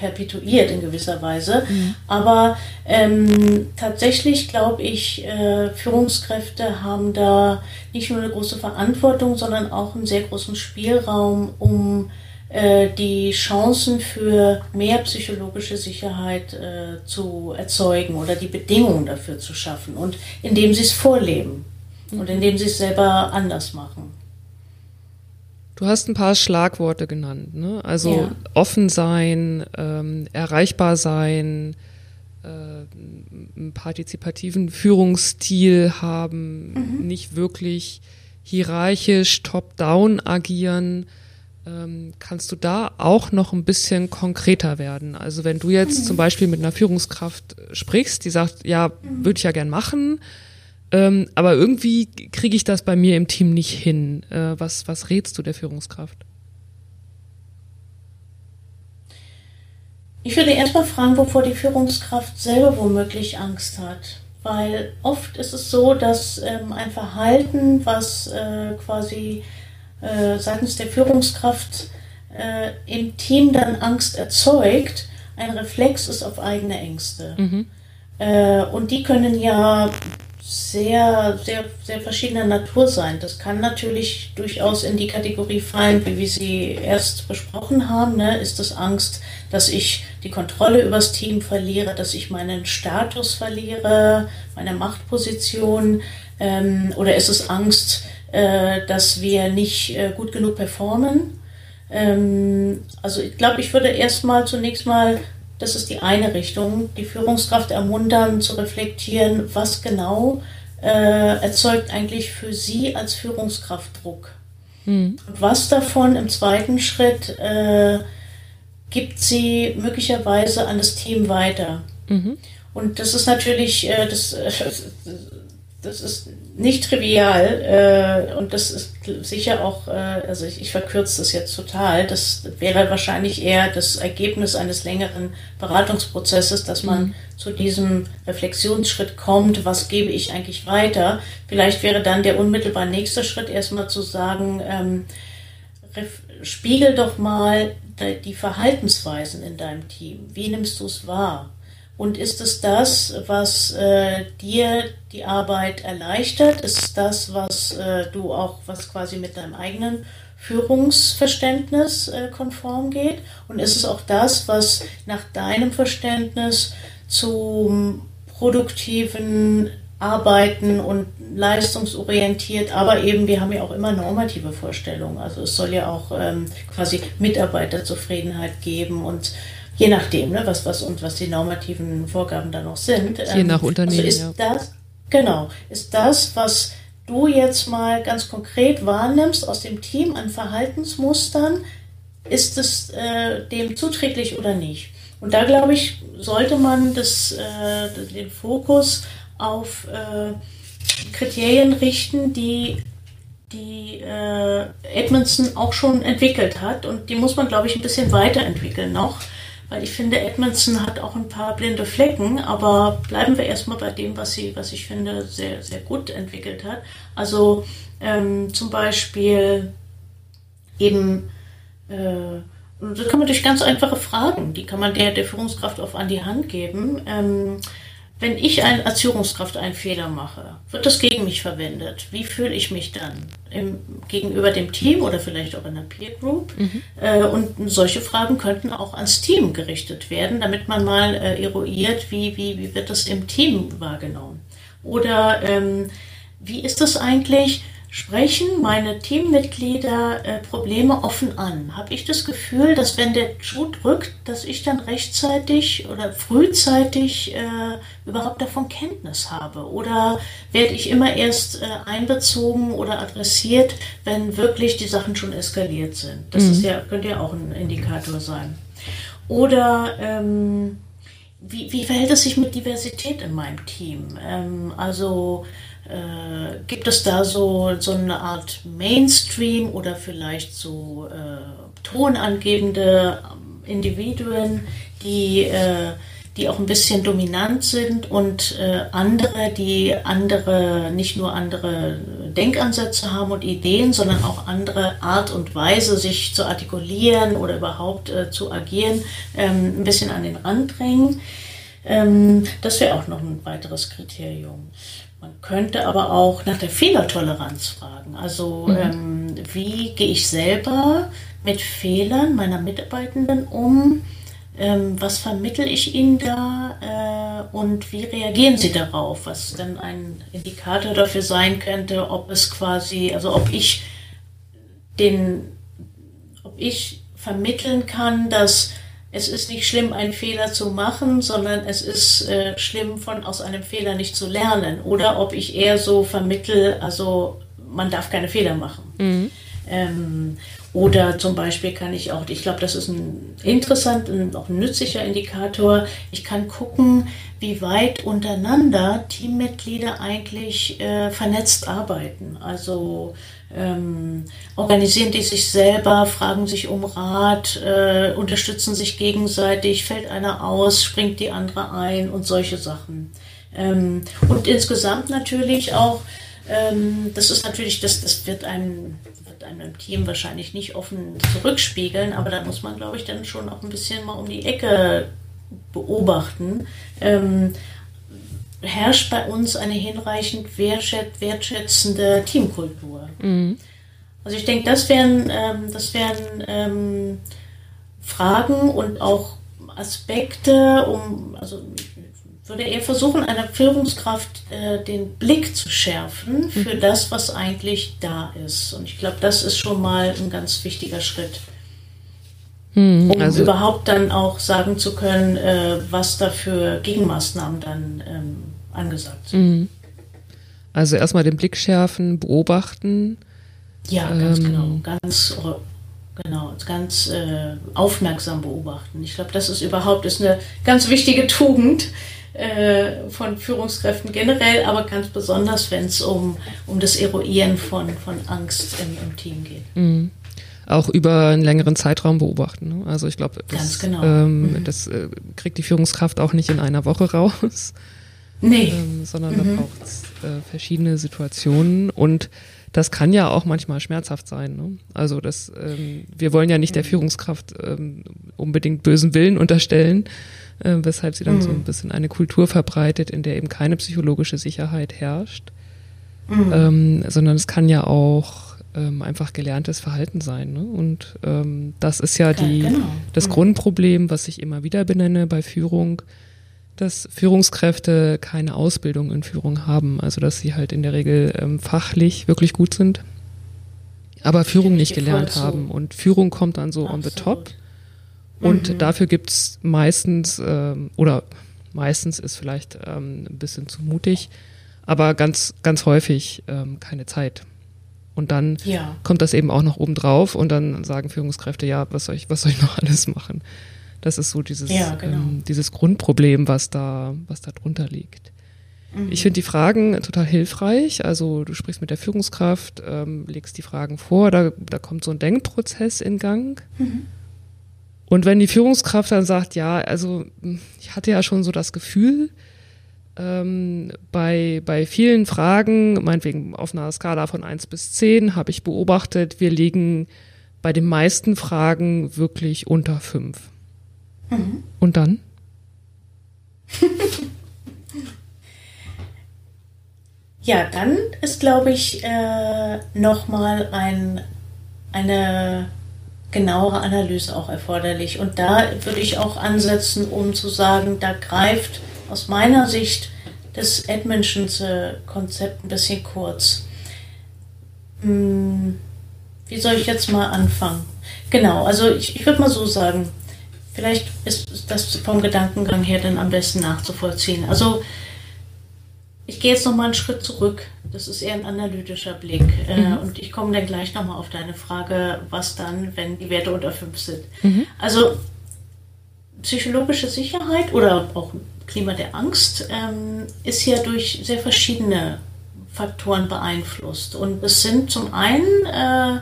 perpetuiert in gewisser Weise. Mhm. Aber ähm, tatsächlich glaube ich, äh, Führungskräfte haben da nicht nur eine große Verantwortung, sondern auch einen sehr großen Spielraum, um äh, die Chancen für mehr psychologische Sicherheit äh, zu erzeugen oder die Bedingungen dafür zu schaffen und indem sie es vorleben und mhm. indem sie es selber anders machen. Du hast ein paar Schlagworte genannt, ne? Also ja. offen sein, ähm, erreichbar sein, äh, einen partizipativen Führungsstil haben, mhm. nicht wirklich hierarchisch top-down agieren. Ähm, kannst du da auch noch ein bisschen konkreter werden? Also wenn du jetzt mhm. zum Beispiel mit einer Führungskraft sprichst, die sagt, ja, mhm. würde ich ja gern machen, ähm, aber irgendwie kriege ich das bei mir im Team nicht hin. Äh, was, was rätst du der Führungskraft? Ich würde erstmal fragen, wovor die Führungskraft selber womöglich Angst hat. Weil oft ist es so, dass ähm, ein Verhalten, was äh, quasi äh, seitens der Führungskraft äh, im Team dann Angst erzeugt, ein Reflex ist auf eigene Ängste. Mhm. Äh, und die können ja sehr, sehr, sehr verschiedener Natur sein. Das kann natürlich durchaus in die Kategorie fallen, wie wir sie erst besprochen haben. Ne? Ist es Angst, dass ich die Kontrolle übers Team verliere, dass ich meinen Status verliere, meine Machtposition? Ähm, oder ist es Angst, äh, dass wir nicht äh, gut genug performen. Ähm, also ich glaube, ich würde erstmal zunächst mal, das ist die eine Richtung, die Führungskraft ermuntern zu reflektieren, was genau äh, erzeugt eigentlich für sie als Führungskraft Druck. Mhm. Und was davon im zweiten Schritt äh, gibt sie möglicherweise an das Team weiter. Mhm. Und das ist natürlich, äh, das, äh, das ist nicht trivial äh, und das ist sicher auch, äh, also ich, ich verkürze das jetzt total, das wäre wahrscheinlich eher das Ergebnis eines längeren Beratungsprozesses, dass man mhm. zu diesem Reflexionsschritt kommt, was gebe ich eigentlich weiter. Vielleicht wäre dann der unmittelbar nächste Schritt erstmal zu sagen, ähm, spiegel doch mal die Verhaltensweisen in deinem Team. Wie nimmst du es wahr? Und ist es das, was äh, dir die Arbeit erleichtert? Ist es das, was äh, du auch, was quasi mit deinem eigenen Führungsverständnis äh, konform geht? Und ist es auch das, was nach deinem Verständnis zum produktiven Arbeiten und leistungsorientiert, aber eben, wir haben ja auch immer normative Vorstellungen. Also es soll ja auch ähm, quasi Mitarbeiterzufriedenheit geben und je nachdem, ne, was, was und was die normativen Vorgaben da noch sind. Je ähm, nach Unternehmen. Also ist ja. das, genau, ist das, was du jetzt mal ganz konkret wahrnimmst aus dem Team an Verhaltensmustern, ist es äh, dem zuträglich oder nicht? Und da glaube ich, sollte man das, äh, den Fokus auf äh, Kriterien richten, die die äh, Edmondson auch schon entwickelt hat. Und die muss man, glaube ich, ein bisschen weiterentwickeln noch. Weil ich finde, Edmondson hat auch ein paar blinde Flecken, aber bleiben wir erstmal bei dem, was sie, was ich finde, sehr, sehr gut entwickelt hat. Also ähm, zum Beispiel eben äh, das kann man durch ganz einfache Fragen, die kann man der, der Führungskraft auf an die Hand geben. Ähm, wenn ich ein, als Führungskraft einen Fehler mache, wird das gegen mich verwendet? Wie fühle ich mich dann im, gegenüber dem Team oder vielleicht auch in der Peer Group? Mhm. Äh, und solche Fragen könnten auch ans Team gerichtet werden, damit man mal äh, eruiert, wie, wie, wie wird das im Team wahrgenommen? Oder ähm, wie ist das eigentlich? Sprechen meine Teammitglieder äh, Probleme offen an? Habe ich das Gefühl, dass wenn der Schuh drückt, dass ich dann rechtzeitig oder frühzeitig äh, überhaupt davon Kenntnis habe? Oder werde ich immer erst äh, einbezogen oder adressiert, wenn wirklich die Sachen schon eskaliert sind? Das mhm. ist ja, könnte ja auch ein Indikator sein. Oder ähm, wie, wie verhält es sich mit Diversität in meinem Team? Ähm, also äh, gibt es da so, so eine Art Mainstream oder vielleicht so äh, tonangebende Individuen, die, äh, die auch ein bisschen dominant sind und äh, andere, die andere, nicht nur andere Denkansätze haben und Ideen, sondern auch andere Art und Weise, sich zu artikulieren oder überhaupt äh, zu agieren, ähm, ein bisschen an den Rand drängen. Ähm, das wäre auch noch ein weiteres Kriterium. Man könnte aber auch nach der Fehlertoleranz fragen. Also mhm. ähm, wie gehe ich selber mit Fehlern meiner Mitarbeitenden um? Ähm, was vermittel ich ihnen da äh, und wie reagieren sie darauf? Was dann ein Indikator dafür sein könnte, ob es quasi, also ob ich den, ob ich vermitteln kann, dass es ist nicht schlimm, einen Fehler zu machen, sondern es ist äh, schlimm, von aus einem Fehler nicht zu lernen. Oder ob ich eher so vermittel, also man darf keine Fehler machen. Mhm. Ähm, oder zum Beispiel kann ich auch, ich glaube, das ist ein interessanter und auch ein nützlicher Indikator. Ich kann gucken, wie weit untereinander Teammitglieder eigentlich äh, vernetzt arbeiten. Also ähm, organisieren die sich selber, fragen sich um Rat, äh, unterstützen sich gegenseitig, fällt einer aus, springt die andere ein und solche Sachen. Ähm, und insgesamt natürlich auch, ähm, das ist natürlich, das, das wird einem, einem Team wahrscheinlich nicht offen zurückspiegeln, aber da muss man, glaube ich, dann schon auch ein bisschen mal um die Ecke beobachten. Ähm, herrscht bei uns eine hinreichend wertschätzende Teamkultur. Mhm. Also ich denke, das wären, ähm, das wären ähm, Fragen und auch Aspekte, um, also würde eher versuchen, einer Führungskraft äh, den Blick zu schärfen für mhm. das, was eigentlich da ist. Und ich glaube, das ist schon mal ein ganz wichtiger Schritt. Mhm, um also überhaupt dann auch sagen zu können, äh, was da für Gegenmaßnahmen dann ähm, angesagt sind. Mhm. Also erstmal den Blick schärfen, beobachten. Ja, ganz ähm, genau. Ganz, genau, ganz äh, aufmerksam beobachten. Ich glaube, das ist überhaupt ist eine ganz wichtige Tugend äh, von Führungskräften generell, aber ganz besonders, wenn es um, um das Eruieren von, von Angst im, im Team geht. Mhm auch über einen längeren Zeitraum beobachten. Ne? Also ich glaube, das, genau. ähm, mhm. das äh, kriegt die Führungskraft auch nicht in einer Woche raus. Nee. Ähm, sondern mhm. da braucht es äh, verschiedene Situationen und das kann ja auch manchmal schmerzhaft sein. Ne? Also das, ähm, wir wollen ja nicht der. Führungskraft ähm, unbedingt bösen Willen unterstellen, äh, weshalb sie dann mhm. so ein bisschen eine Kultur verbreitet, in der eben keine psychologische Sicherheit herrscht, mhm. ähm, sondern es kann ja auch ähm, einfach gelerntes Verhalten sein. Ne? Und ähm, das ist ja die, genau. das mhm. Grundproblem, was ich immer wieder benenne bei Führung dass Führungskräfte keine Ausbildung in Führung haben, also dass sie halt in der Regel ähm, fachlich wirklich gut sind, aber Führung nicht gelernt haben. Und Führung kommt dann so Absolut. on the top. Und mhm. dafür gibt's meistens, ähm, oder meistens ist vielleicht ähm, ein bisschen zu mutig, aber ganz, ganz häufig ähm, keine Zeit. Und dann Ja. kommt das eben auch noch oben drauf und dann sagen Führungskräfte, ja, was soll ich, was soll ich noch [laughs] alles machen? Das ist so dieses, Ja, genau. ähm, dieses Grundproblem, was da, was da drunter liegt. Mhm. Ich finde die Fragen total hilfreich. Also du sprichst mit der Führungskraft, ähm, legst die Fragen vor, da, da kommt so ein Denkprozess in Gang. Mhm. Und wenn die Führungskraft dann sagt, ja, also ich hatte ja schon so das Gefühl, ähm, bei, bei vielen Fragen, meinetwegen auf einer Skala von 1 bis 10, habe ich beobachtet, wir liegen bei den meisten Fragen wirklich unter 5. Mhm. Und dann? [laughs] Ja, dann ist, glaube ich, äh, nochmal ein, eine genauere Analyse auch erforderlich. Und da würde ich auch ansetzen, um zu sagen, da greift aus meiner Sicht das Edmundschense Konzept ein bisschen kurz. Hm, wie soll ich jetzt mal anfangen? Genau, also ich, ich würde mal so sagen, vielleicht ist das vom Gedankengang her dann am besten nachzuvollziehen. Also ich gehe jetzt noch mal einen Schritt zurück. Das ist eher ein analytischer Blick. Äh, und ich komme dann gleich noch mal auf deine Frage, was dann, wenn die Werte unter 5 sind. Also psychologische Sicherheit oder auch Klima der Angst ähm, ist ja durch sehr verschiedene Faktoren beeinflusst. Und es sind zum einen äh,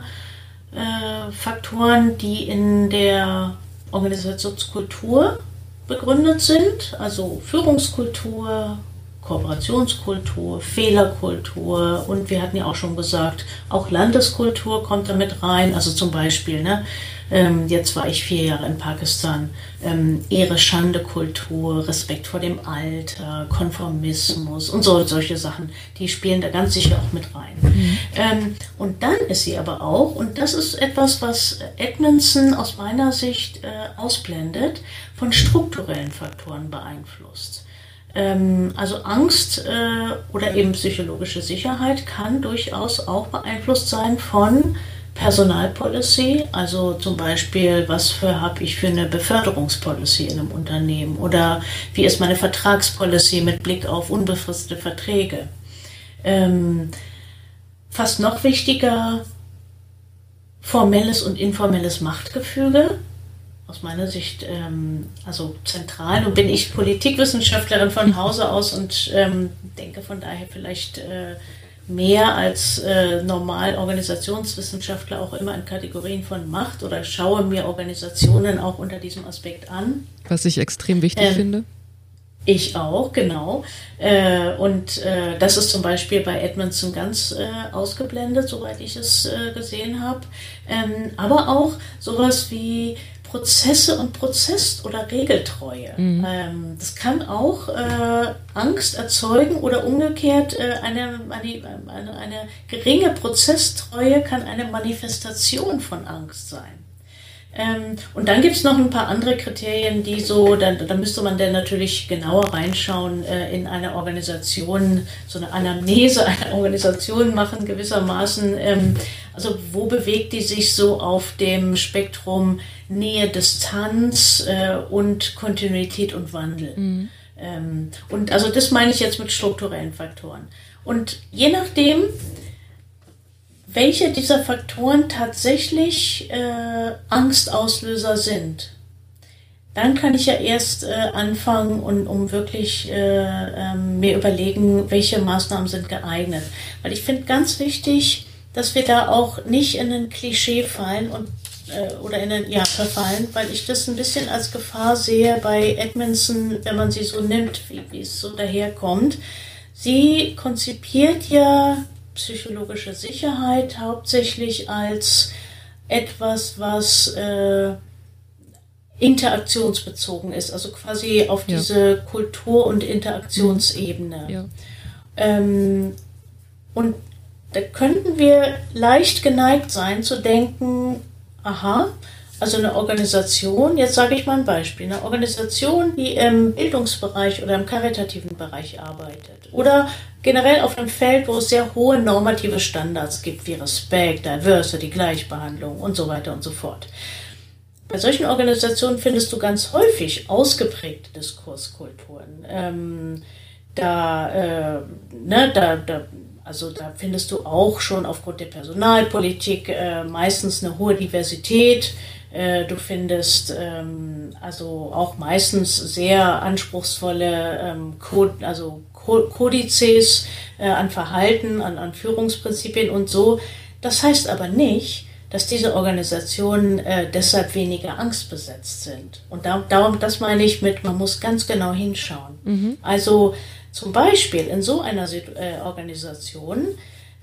äh, Faktoren, die in der Organisationskultur begründet sind, also Führungskultur, Kooperationskultur, Fehlerkultur und wir hatten ja auch schon gesagt, auch Landeskultur kommt damit rein. Also zum Beispiel, ne, ähm, jetzt war ich vier Jahre in Pakistan, ähm, Ehre-Schande-Kultur, Respekt vor dem Alter, Konformismus und so, solche Sachen, die spielen da ganz sicher auch mit rein. Ähm, und dann ist sie aber auch, und das ist etwas, was Edmondson aus meiner Sicht äh, ausblendet, von strukturellen Faktoren beeinflusst. Ähm, also Angst äh, oder eben psychologische Sicherheit kann durchaus auch beeinflusst sein von Personalpolicy, also zum Beispiel, was für habe ich für eine Beförderungspolicy in einem Unternehmen oder wie ist meine Vertragspolicy mit Blick auf unbefristete Verträge. Ähm, fast noch wichtiger, formelles und informelles Machtgefüge aus meiner Sicht ähm, also zentral. Nun bin ich Politikwissenschaftlerin von Hause aus und ähm, denke von daher vielleicht äh, mehr als äh, normal Organisationswissenschaftler auch immer in Kategorien von Macht oder schaue mir Organisationen auch unter diesem Aspekt an. Was ich extrem wichtig Ähm, finde. Ich auch, genau. Äh, und äh, das ist zum Beispiel bei Edmondson ganz äh, ausgeblendet, soweit ich es äh, gesehen habe. Ähm, aber auch sowas wie Prozesse und Prozess- oder Regeltreue. Ähm, das kann auch äh, Angst erzeugen oder umgekehrt äh, eine, eine, eine, eine geringe Prozesstreue kann eine Manifestation von Angst sein. Ähm, und dann gibt es noch ein paar andere Kriterien, die so, da, da müsste man dann natürlich genauer reinschauen äh, in eine Organisation, so eine Anamnese einer Organisation machen gewissermaßen. Ähm, also wo bewegt die sich so auf dem Spektrum Nähe, Distanz äh, und Kontinuität und Wandel? Ähm, und also das meine ich jetzt mit strukturellen Faktoren. Und je nachdem, welche dieser Faktoren tatsächlich äh, Angstauslöser sind, dann kann ich ja erst äh, anfangen und um wirklich äh, ähm, mir überlegen, welche Maßnahmen sind geeignet. Weil ich finde ganz wichtig, dass wir da auch nicht in ein Klischee fallen und äh, oder in ein ja verfallen, weil ich das ein bisschen als Gefahr sehe bei Edmondson, wenn man sie so nimmt, wie, wie es so daherkommt. Sie konzipiert ja psychologische Sicherheit hauptsächlich als etwas, was äh, interaktionsbezogen ist, also quasi auf Ja. diese Kultur- und Interaktionsebene. Ja. Ähm, und da könnten wir leicht geneigt sein zu denken, aha, also eine Organisation, jetzt sage ich mal ein Beispiel, eine Organisation, die im Bildungsbereich oder im karitativen Bereich arbeitet oder generell auf einem Feld, wo es sehr hohe normative Standards gibt, wie Respekt, Diversity, Gleichbehandlung und so weiter und so fort. Bei solchen Organisationen findest du ganz häufig ausgeprägte Diskurskulturen, ähm, da, äh, ne, da, da, also da findest du auch schon aufgrund der Personalpolitik äh, meistens eine hohe Diversität. Äh, du findest ähm, also auch meistens sehr anspruchsvolle ähm, Code, also Kodizes äh, an Verhalten, an, an Führungsprinzipien und so. Das heißt aber nicht, dass diese Organisationen äh, deshalb weniger angstbesetzt sind. Und da, darum, das meine ich mit, man muss ganz genau hinschauen. Mhm. Also zum Beispiel in so einer äh, Organisation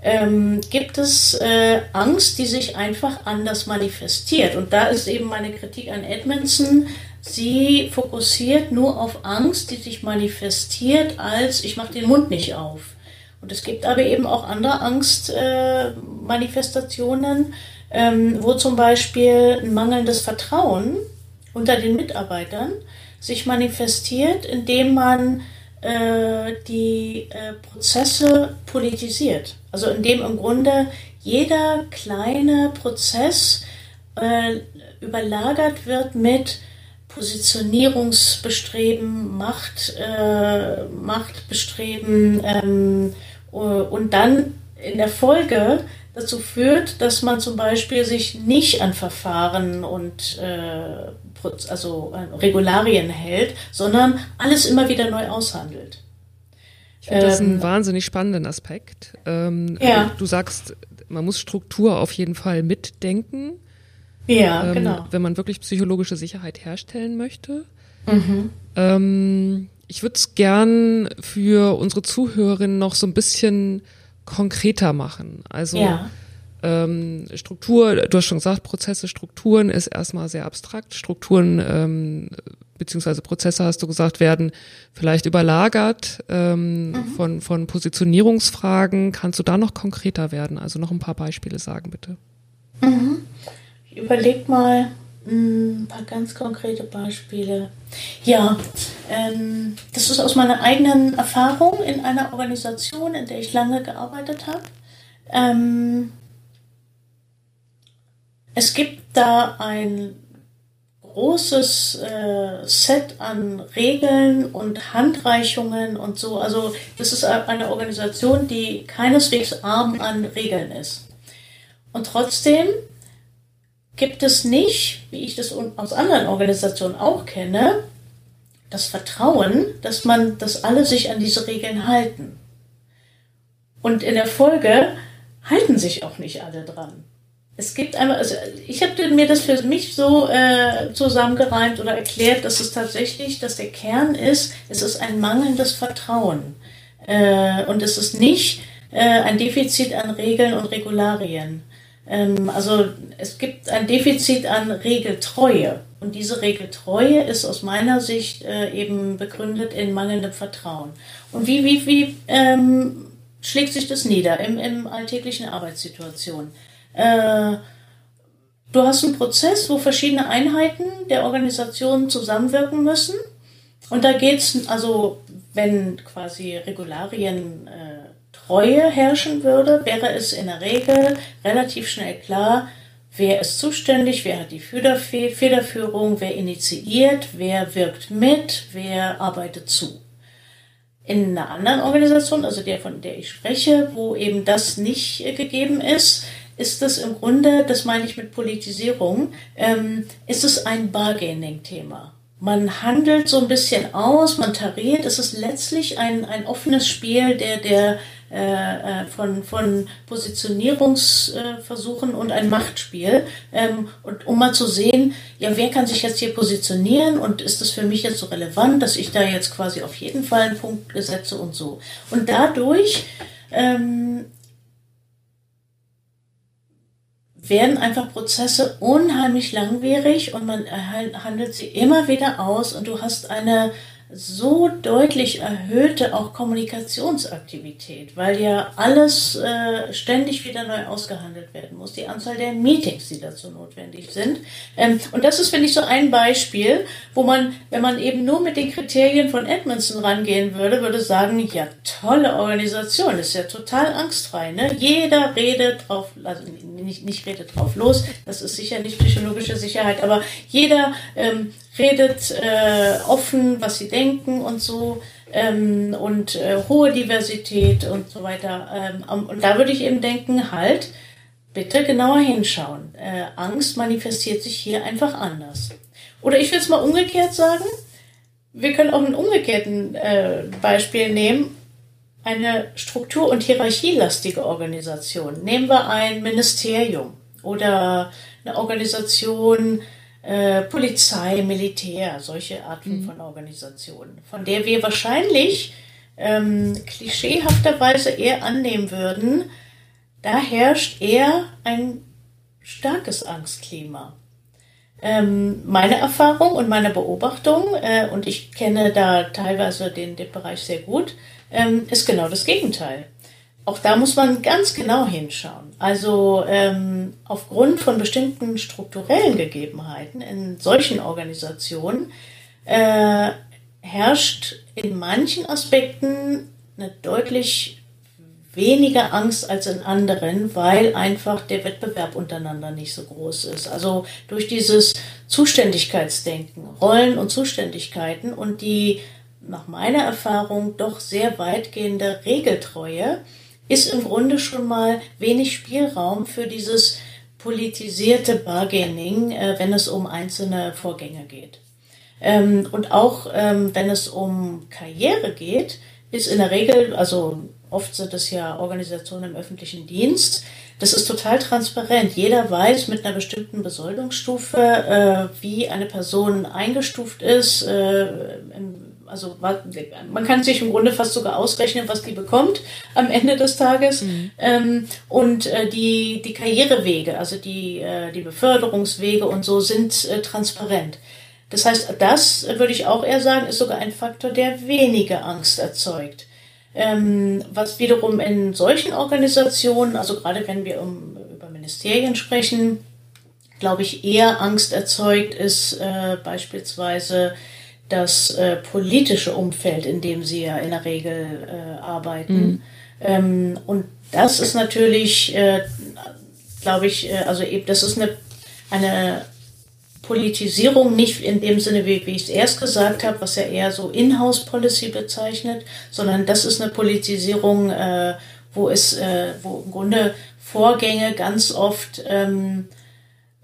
ähm, gibt es äh, Angst, die sich einfach anders manifestiert. Und da ist eben meine Kritik an Edmondson. Sie fokussiert nur auf Angst, die sich manifestiert als ich mache den Mund nicht auf. Und es gibt aber eben auch andere Angstmanifestationen, äh, ähm, wo zum Beispiel ein mangelndes Vertrauen unter den Mitarbeitern sich manifestiert, indem man äh, die äh, Prozesse politisiert. Also indem im Grunde jeder kleine Prozess äh, überlagert wird mit Positionierungsbestreben, Macht, Machtbestreben ähm, und dann in der Folge dazu führt, dass man zum Beispiel sich nicht an Verfahren und äh, also äh, Regularien hält, sondern alles immer wieder neu aushandelt. Ich finde das einen ähm, wahnsinnig spannenden Aspekt. Ähm, ja. Du sagst, man muss Struktur auf jeden Fall mitdenken. Ja, ähm, genau. Wenn man wirklich psychologische Sicherheit herstellen möchte. Mhm. Ähm, ich würde es gern für unsere Zuhörerinnen noch so ein bisschen konkreter machen. Also ja. Ähm, Struktur, du hast schon gesagt, Prozesse, Strukturen ist erstmal sehr abstrakt. Strukturen ähm, beziehungsweise Prozesse, hast du gesagt, werden vielleicht überlagert ähm, mhm. von, von Positionierungsfragen. Kannst du da noch konkreter werden? Also noch ein paar Beispiele sagen, bitte. Mhm. Ich überleg mal hm, ein paar ganz konkrete Beispiele. Ja, ähm, das ist aus meiner eigenen Erfahrung in einer Organisation, in der ich lange gearbeitet habe. Ähm, es gibt da ein großes äh, Set an Regeln und Handreichungen und so. Also das ist eine Organisation, die keineswegs arm an Regeln ist. Und trotzdem gibt es nicht, wie ich das aus anderen Organisationen auch kenne, das Vertrauen, dass man, dass alle sich an diese Regeln halten. Und in der Folge halten sich auch nicht alle dran. Es gibt einmal, also ich habe mir das für mich so äh, zusammengereimt oder erklärt, dass es tatsächlich, dass der Kern ist, es ist ein mangelndes Vertrauen. Äh, und es ist nicht äh, ein Defizit an Regeln und Regularien. Ähm, also es gibt ein Defizit an Regeltreue. Und diese Regeltreue ist aus meiner Sicht äh, eben begründet in mangelndem Vertrauen. Und wie, wie, wie ähm, schlägt sich das nieder im, im alltäglichen Arbeitssituation? Äh, du hast einen Prozess, wo verschiedene Einheiten der Organisation zusammenwirken müssen. Und da geht es, also wenn quasi Regularien äh, Treue herrschen würde, wäre es in der Regel relativ schnell klar, wer ist zuständig, wer hat die Federführung, wer initiiert, wer wirkt mit, wer arbeitet zu. In einer anderen Organisation, also der, von der ich spreche, wo eben das nicht gegeben ist, ist das im Grunde, das meine ich mit Politisierung, ähm, ist es ein Bargaining-Thema. Man handelt so ein bisschen aus, man tariert, es ist letztlich ein, ein offenes Spiel der, der äh, äh von, von Positionierungsversuchen und ein Machtspiel. Ähm, und um mal zu sehen, ja, wer kann sich jetzt hier positionieren und ist das für mich jetzt so relevant, dass ich da jetzt quasi auf jeden Fall einen Punkt setze und so. Und dadurch ähm, werden einfach Prozesse unheimlich langwierig und man handelt sie immer wieder aus und du hast eine so deutlich erhöhte auch Kommunikationsaktivität, weil ja alles äh, ständig wieder neu ausgehandelt werden muss, die Anzahl der Meetings, die dazu notwendig sind. Ähm, und das ist, finde ich, so ein Beispiel, wo man, wenn man eben nur mit den Kriterien von Edmondson rangehen würde, würde sagen, ja, tolle Organisation, ist ja total angstfrei. Ne? Jeder redet drauf, also nicht, nicht redet drauf los, das ist sicher nicht psychologische Sicherheit, aber jeder ähm, redet äh, offen, was sie denken und so. ähm, und äh, hohe Diversität und so weiter. Ähm, und da würde ich eben denken, halt, bitte genauer hinschauen. Äh, Angst manifestiert sich hier einfach anders. Oder ich will es mal umgekehrt sagen. Wir können auch ein umgekehrten äh, Beispiel nehmen. Eine struktur- und hierarchielastige Organisation. Nehmen wir ein Ministerium oder eine Organisation, äh, Polizei, Militär, solche Arten mhm. von Organisationen, von der wir wahrscheinlich ähm, klischeehafterweise eher annehmen würden, da herrscht eher ein starkes Angstklima. Ähm, meine Erfahrung und meine Beobachtung, äh, und ich kenne da teilweise den, den Bereich sehr gut, ähm, ist genau das Gegenteil. Auch da muss man ganz genau hinschauen. Also ähm, aufgrund von bestimmten strukturellen Gegebenheiten in solchen Organisationen äh, herrscht in manchen Aspekten eine deutlich weniger Angst als in anderen, weil einfach der Wettbewerb untereinander nicht so groß ist. Also durch dieses Zuständigkeitsdenken, Rollen und Zuständigkeiten und die nach meiner Erfahrung doch sehr weitgehende Regeltreue ist im Grunde schon mal wenig Spielraum für dieses politisierte Bargaining, äh, wenn es um einzelne Vorgänge geht. Ähm, und auch ähm, wenn es um Karriere geht, ist in der Regel, also Oft sind es ja Organisationen im öffentlichen Dienst. Das ist total transparent. Jeder weiß mit einer bestimmten Besoldungsstufe, äh, wie eine Person eingestuft ist. Äh, also man kann sich im Grunde fast sogar ausrechnen, was die bekommt am Ende des Tages. Mhm. Ähm, und äh, die, die Karrierewege, also die, äh, die Beförderungswege und so sind äh, transparent. Das heißt, das würde ich auch eher sagen, ist sogar ein Faktor, der weniger Angst erzeugt. Ähm, was wiederum in solchen Organisationen, also gerade wenn wir um, über Ministerien sprechen, glaube ich, eher Angst erzeugt, ist äh, beispielsweise das äh, politische Umfeld, in dem sie ja in der Regel äh, arbeiten. Mhm. Ähm, und das ist natürlich, äh, glaube ich, äh, also eben, das ist eine, eine Politisierung nicht in dem Sinne, wie, wie ich es erst gesagt habe, was ja eher so Inhouse-Policy bezeichnet, sondern das ist eine Politisierung, äh, wo es, äh, wo im Grunde Vorgänge ganz oft ähm,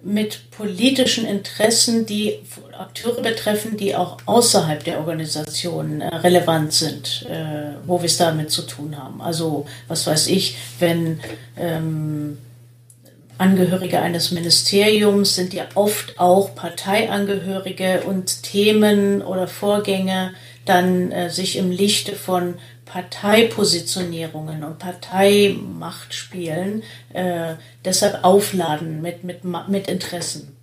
mit politischen Interessen, die Akteure betreffen, die auch außerhalb der Organisation äh, relevant sind, äh, wo wir es damit zu tun haben. Also was weiß ich, wenn ähm, Angehörige eines Ministeriums sind ja oft auch Parteiangehörige und Themen oder Vorgänge dann äh, sich im Lichte von Parteipositionierungen und Parteimachtspielen äh, deshalb aufladen mit, mit, mit Interessen.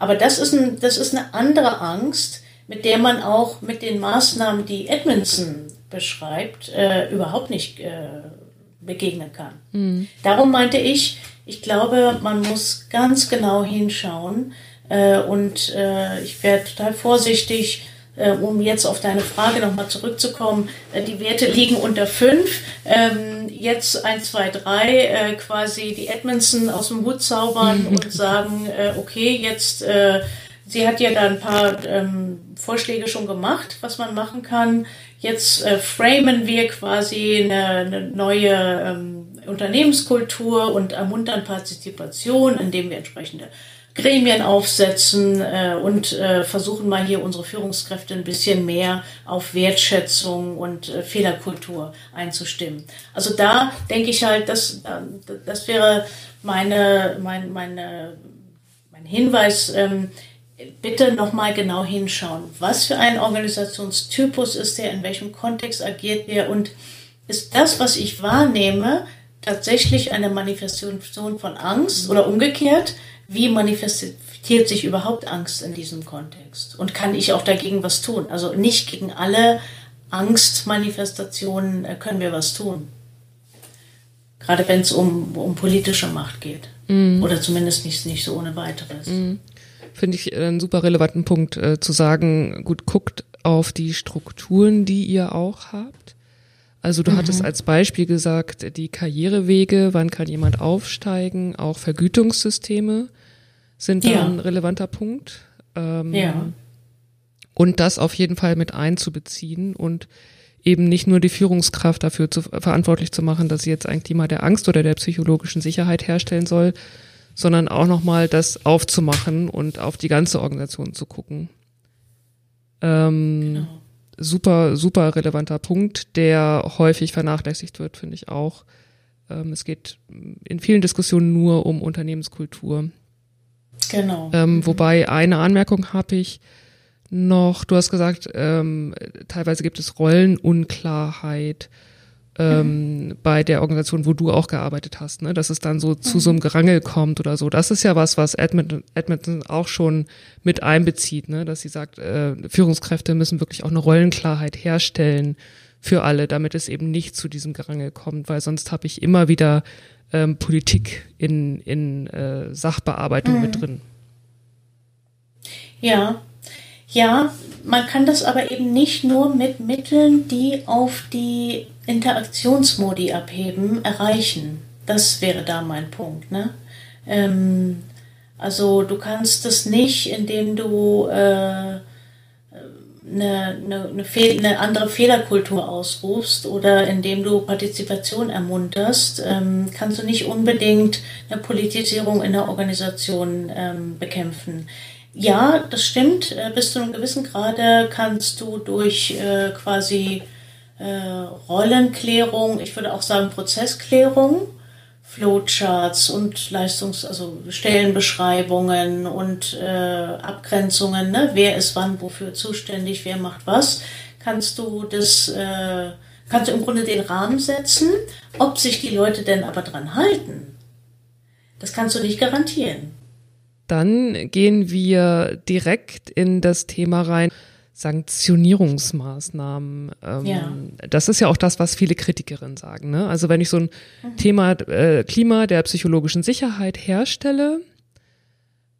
Aber das ist, ein, das ist eine andere Angst, mit der man auch mit den Maßnahmen, die Edmondson beschreibt, äh, überhaupt nicht äh, begegnen kann. Mhm. Darum meinte ich, ich glaube, man muss ganz genau hinschauen äh, und äh, ich wäre total vorsichtig, äh, um jetzt auf deine Frage nochmal zurückzukommen. Äh, die Werte liegen unter fünf. Ähm, jetzt eins, zwei, drei, äh, quasi die Edmondson aus dem Hut zaubern und sagen, äh, okay, jetzt äh, Sie hat ja da ein paar ähm, Vorschläge schon gemacht, was man machen kann. Jetzt äh, framen wir quasi eine, eine neue ähm, Unternehmenskultur und ermuntern Partizipation, indem wir entsprechende Gremien aufsetzen äh, und äh, versuchen mal hier unsere Führungskräfte ein bisschen mehr auf Wertschätzung und äh, Fehlerkultur einzustimmen. Also da denke ich halt, das, äh, das wäre meine, mein, meine, mein Hinweis. Ähm, bitte nochmal genau hinschauen, was für ein Organisationstypus ist der, in welchem Kontext agiert der und ist das, was ich wahrnehme, tatsächlich eine Manifestation von Angst oder umgekehrt, wie manifestiert sich überhaupt Angst in diesem Kontext? Und kann ich auch dagegen was tun? Also nicht gegen alle Angstmanifestationen äh, können wir was tun. Gerade wenn es um, um politische Macht geht. Mhm. Oder zumindest nicht, nicht so ohne weiteres. Mhm. Finde ich einen super relevanten Punkt äh, zu sagen, gut, guckt auf die Strukturen, die ihr auch habt also du mhm. hattest als Beispiel gesagt, die Karrierewege, wann kann jemand aufsteigen, auch Vergütungssysteme sind da ja. ein relevanter Punkt. Ähm, ja. Und das auf jeden Fall mit einzubeziehen und eben nicht nur die Führungskraft dafür zu, verantwortlich zu machen, dass sie jetzt ein Klima der Angst oder der psychologischen Sicherheit herstellen soll, sondern auch nochmal das aufzumachen und auf die ganze Organisation zu gucken. Ähm, genau. Super, super relevanter Punkt, der häufig vernachlässigt wird, finde ich auch. Ähm, es geht in vielen Diskussionen nur um Unternehmenskultur. Genau. Ähm, mhm. wobei eine Anmerkung habe ich noch. Du hast gesagt, ähm, teilweise gibt es Rollenunklarheit ähm, mhm. bei der Organisation, wo du auch gearbeitet hast, ne? dass es dann so zu mhm. so einem Gerangel kommt oder so. Das ist ja was, was Edmonton, Edmonton auch schon mit einbezieht, ne? dass sie sagt, äh, Führungskräfte müssen wirklich auch eine Rollenklarheit herstellen für alle, damit es eben nicht zu diesem Gerangel kommt, weil sonst habe ich immer wieder ähm, Politik in, in äh, Sachbearbeitung mhm. mit drin. Ja, ja, man kann das aber eben nicht nur mit Mitteln, die auf die Interaktionsmodi abheben, erreichen. Das wäre da mein Punkt. Ne? Ähm, also du kannst es nicht, indem du äh, eine, eine, eine, eine, andere Fehlerkultur ausrufst oder indem du Partizipation ermunterst, ähm, kannst du nicht unbedingt eine Politisierung in der Organisation ähm, bekämpfen. Ja, das stimmt. Äh, bis zu einem gewissen Grade kannst du durch äh, quasi äh, Rollenklärung, ich würde auch sagen Prozessklärung, Flowcharts und Leistungs-, also Stellenbeschreibungen und äh, Abgrenzungen, ne? wer ist wann wofür zuständig, wer macht was, kannst du das, äh, kannst du im Grunde den Rahmen setzen. Ob sich die Leute denn aber dran halten, das kannst du nicht garantieren. Dann gehen wir direkt in das Thema rein. Sanktionierungsmaßnahmen. Ähm, ja. Das ist ja auch das, was viele Kritikerinnen sagen. Ne? Also wenn ich so ein mhm. Thema äh, Klima der psychologischen Sicherheit herstelle,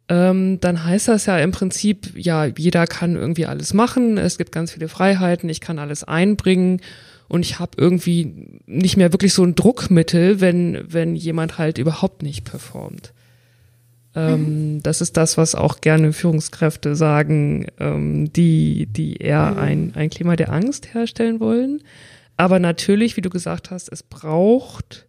ähm, dann heißt das ja im Prinzip, ja, jeder kann irgendwie alles machen, es gibt ganz viele Freiheiten, ich kann alles einbringen und ich habe irgendwie nicht mehr wirklich so ein Druckmittel, wenn, wenn jemand halt überhaupt nicht performt. Ähm, mhm. Das ist das, was auch gerne Führungskräfte sagen, ähm, die, die eher mhm. ein, ein Klima der Angst herstellen wollen. Aber natürlich, wie du gesagt hast, es braucht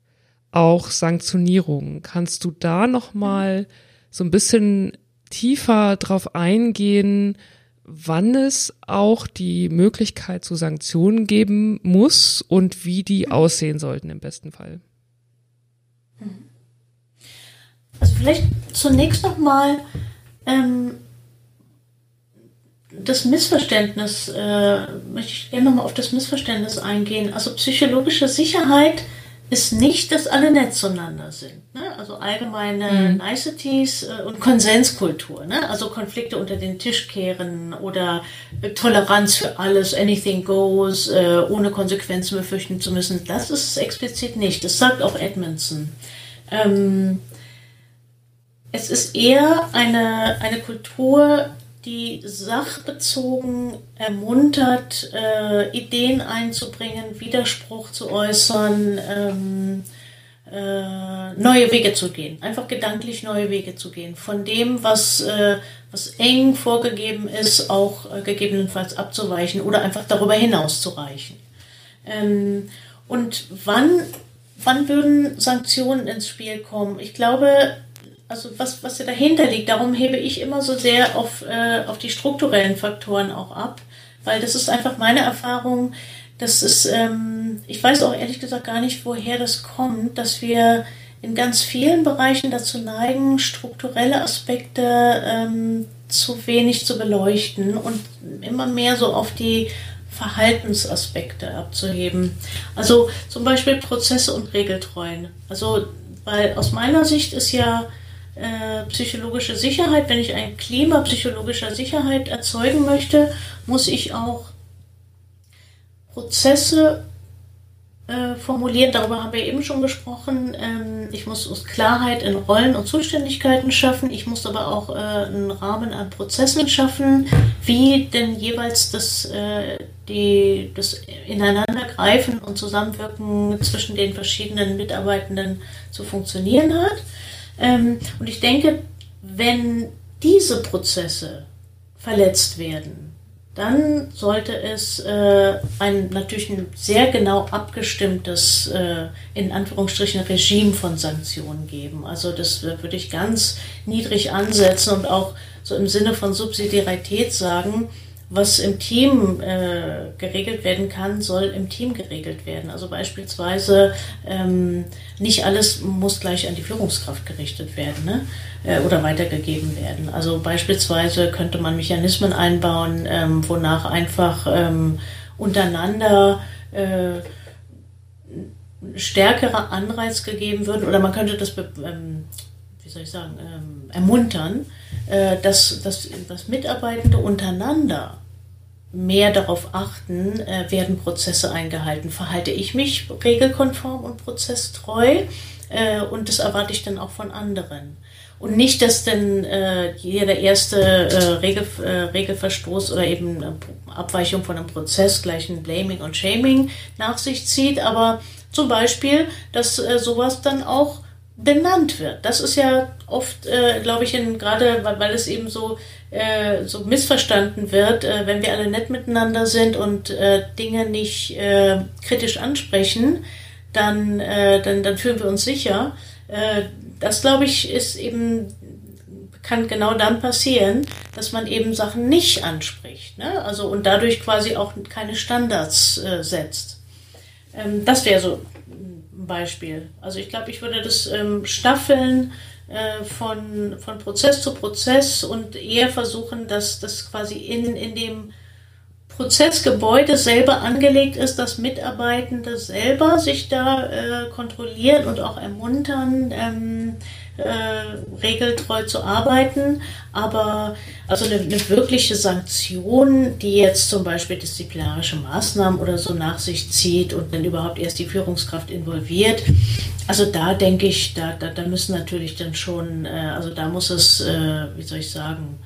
auch Sanktionierungen. Kannst du da nochmal so ein bisschen tiefer drauf eingehen, wann es auch die Möglichkeit zu Sanktionen geben muss und wie die mhm. aussehen sollten im besten Fall? Mhm. Also vielleicht zunächst nochmal ähm, das Missverständnis, äh, möchte ich gerne nochmal auf das Missverständnis eingehen. Also psychologische Sicherheit ist nicht, dass alle nett zueinander sind. Ne? Also allgemeine mhm. Niceties äh, und Konsenskultur. Ne? Also Konflikte unter den Tisch kehren oder äh, Toleranz für alles, anything goes, äh, ohne Konsequenzen befürchten zu müssen. Das ist es explizit nicht. Das sagt auch Edmondson. Ähm, es ist eher eine, eine Kultur, die sachbezogen ermuntert, äh, Ideen einzubringen, Widerspruch zu äußern, ähm, äh, neue Wege zu gehen, einfach gedanklich neue Wege zu gehen, von dem, was, äh, was eng vorgegeben ist, auch äh, gegebenenfalls abzuweichen oder einfach darüber hinaus zu reichen. Ähm, und wann, wann würden Sanktionen ins Spiel kommen? Ich glaube, also was, was dahinter liegt. Darum hebe ich immer so sehr auf, äh, auf die strukturellen Faktoren auch ab, weil das ist einfach meine Erfahrung, dass es, ähm, ich weiß auch ehrlich gesagt gar nicht, woher das kommt, dass wir in ganz vielen Bereichen dazu neigen, strukturelle Aspekte ähm, zu wenig zu beleuchten und immer mehr so auf die Verhaltensaspekte abzuheben. Also zum Beispiel Prozesse und Regeltreuen. Also, weil aus meiner Sicht ist ja äh, psychologische Sicherheit, wenn ich ein Klima psychologischer Sicherheit erzeugen möchte, muss ich auch Prozesse äh, formulieren. Darüber haben wir eben schon gesprochen. Ähm, ich muss Klarheit in Rollen und Zuständigkeiten schaffen. Ich muss aber auch äh, einen Rahmen an Prozessen schaffen, wie denn jeweils das, äh, die, das Ineinandergreifen und Zusammenwirken zwischen den verschiedenen Mitarbeitenden zu funktionieren hat. Ähm, und ich denke, wenn diese Prozesse verletzt werden, dann sollte es äh, ein natürlich ein sehr genau abgestimmtes, äh, in Anführungsstrichen, Regime von Sanktionen geben. Also das würde ich ganz niedrig ansetzen und auch so im Sinne von Subsidiarität sagen, was im Team äh, geregelt werden kann, soll im Team geregelt werden. Also beispielsweise ähm, nicht alles muss gleich an die Führungskraft gerichtet werden ne? äh, oder weitergegeben werden. Also beispielsweise könnte man Mechanismen einbauen, ähm, wonach einfach ähm, untereinander äh, stärkerer Anreiz gegeben wird oder man könnte das, ähm, wie soll ich sagen, ähm, ermuntern, dass, dass, dass Mitarbeitende untereinander mehr darauf achten, äh, werden Prozesse eingehalten, verhalte ich mich regelkonform und prozesstreu äh, und das erwarte ich dann auch von anderen. Und nicht, dass dann äh, jeder erste äh, Regel, äh, Regelverstoß oder eben Abweichung von einem Prozess gleich ein Blaming und Shaming nach sich zieht, aber zum Beispiel, dass äh, sowas dann auch benannt wird. Das ist ja oft, äh, glaube ich, gerade weil, weil es eben so äh, so missverstanden wird, äh, wenn wir alle nett miteinander sind und äh, Dinge nicht äh, kritisch ansprechen, dann, äh, dann, dann fühlen wir uns sicher. Das, glaube ich, ist eben, kann genau dann passieren, dass man eben Sachen nicht anspricht. Ne? Also und dadurch quasi auch keine Standards setzt. Ähm, das wäre so Beispiel. Also ich glaube, ich würde das ähm, staffeln äh, von, von Prozess zu Prozess und eher versuchen, dass das quasi in, in dem Prozessgebäude selber angelegt ist, dass Mitarbeitende selber sich da äh, kontrollieren und auch ermuntern, ähm, äh, regeltreu zu arbeiten. Aber also eine, eine, wirkliche Sanktion, die jetzt zum Beispiel disziplinarische Maßnahmen oder so nach sich zieht und dann überhaupt erst die Führungskraft involviert, also da denke ich, da, da, da müssen natürlich dann schon, äh, also da muss es, äh, wie soll ich sagen,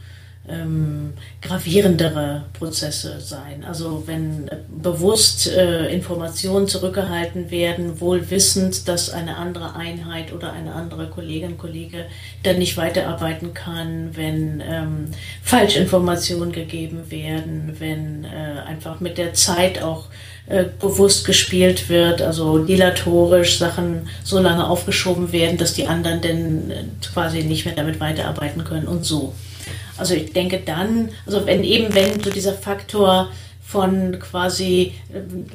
ähm, gravierendere Prozesse sein. Also wenn bewusst äh, Informationen zurückgehalten werden, wohl wissend, dass eine andere Einheit oder eine andere Kollegin, Kollege dann nicht weiterarbeiten kann, wenn ähm, Falschinformationen gegeben werden, wenn äh, einfach mit der Zeit auch äh, bewusst gespielt wird, also dilatorisch Sachen so lange aufgeschoben werden, dass die anderen dann äh, quasi nicht mehr damit weiterarbeiten können und so. Also ich denke dann, also wenn eben wenn so dieser Faktor von quasi,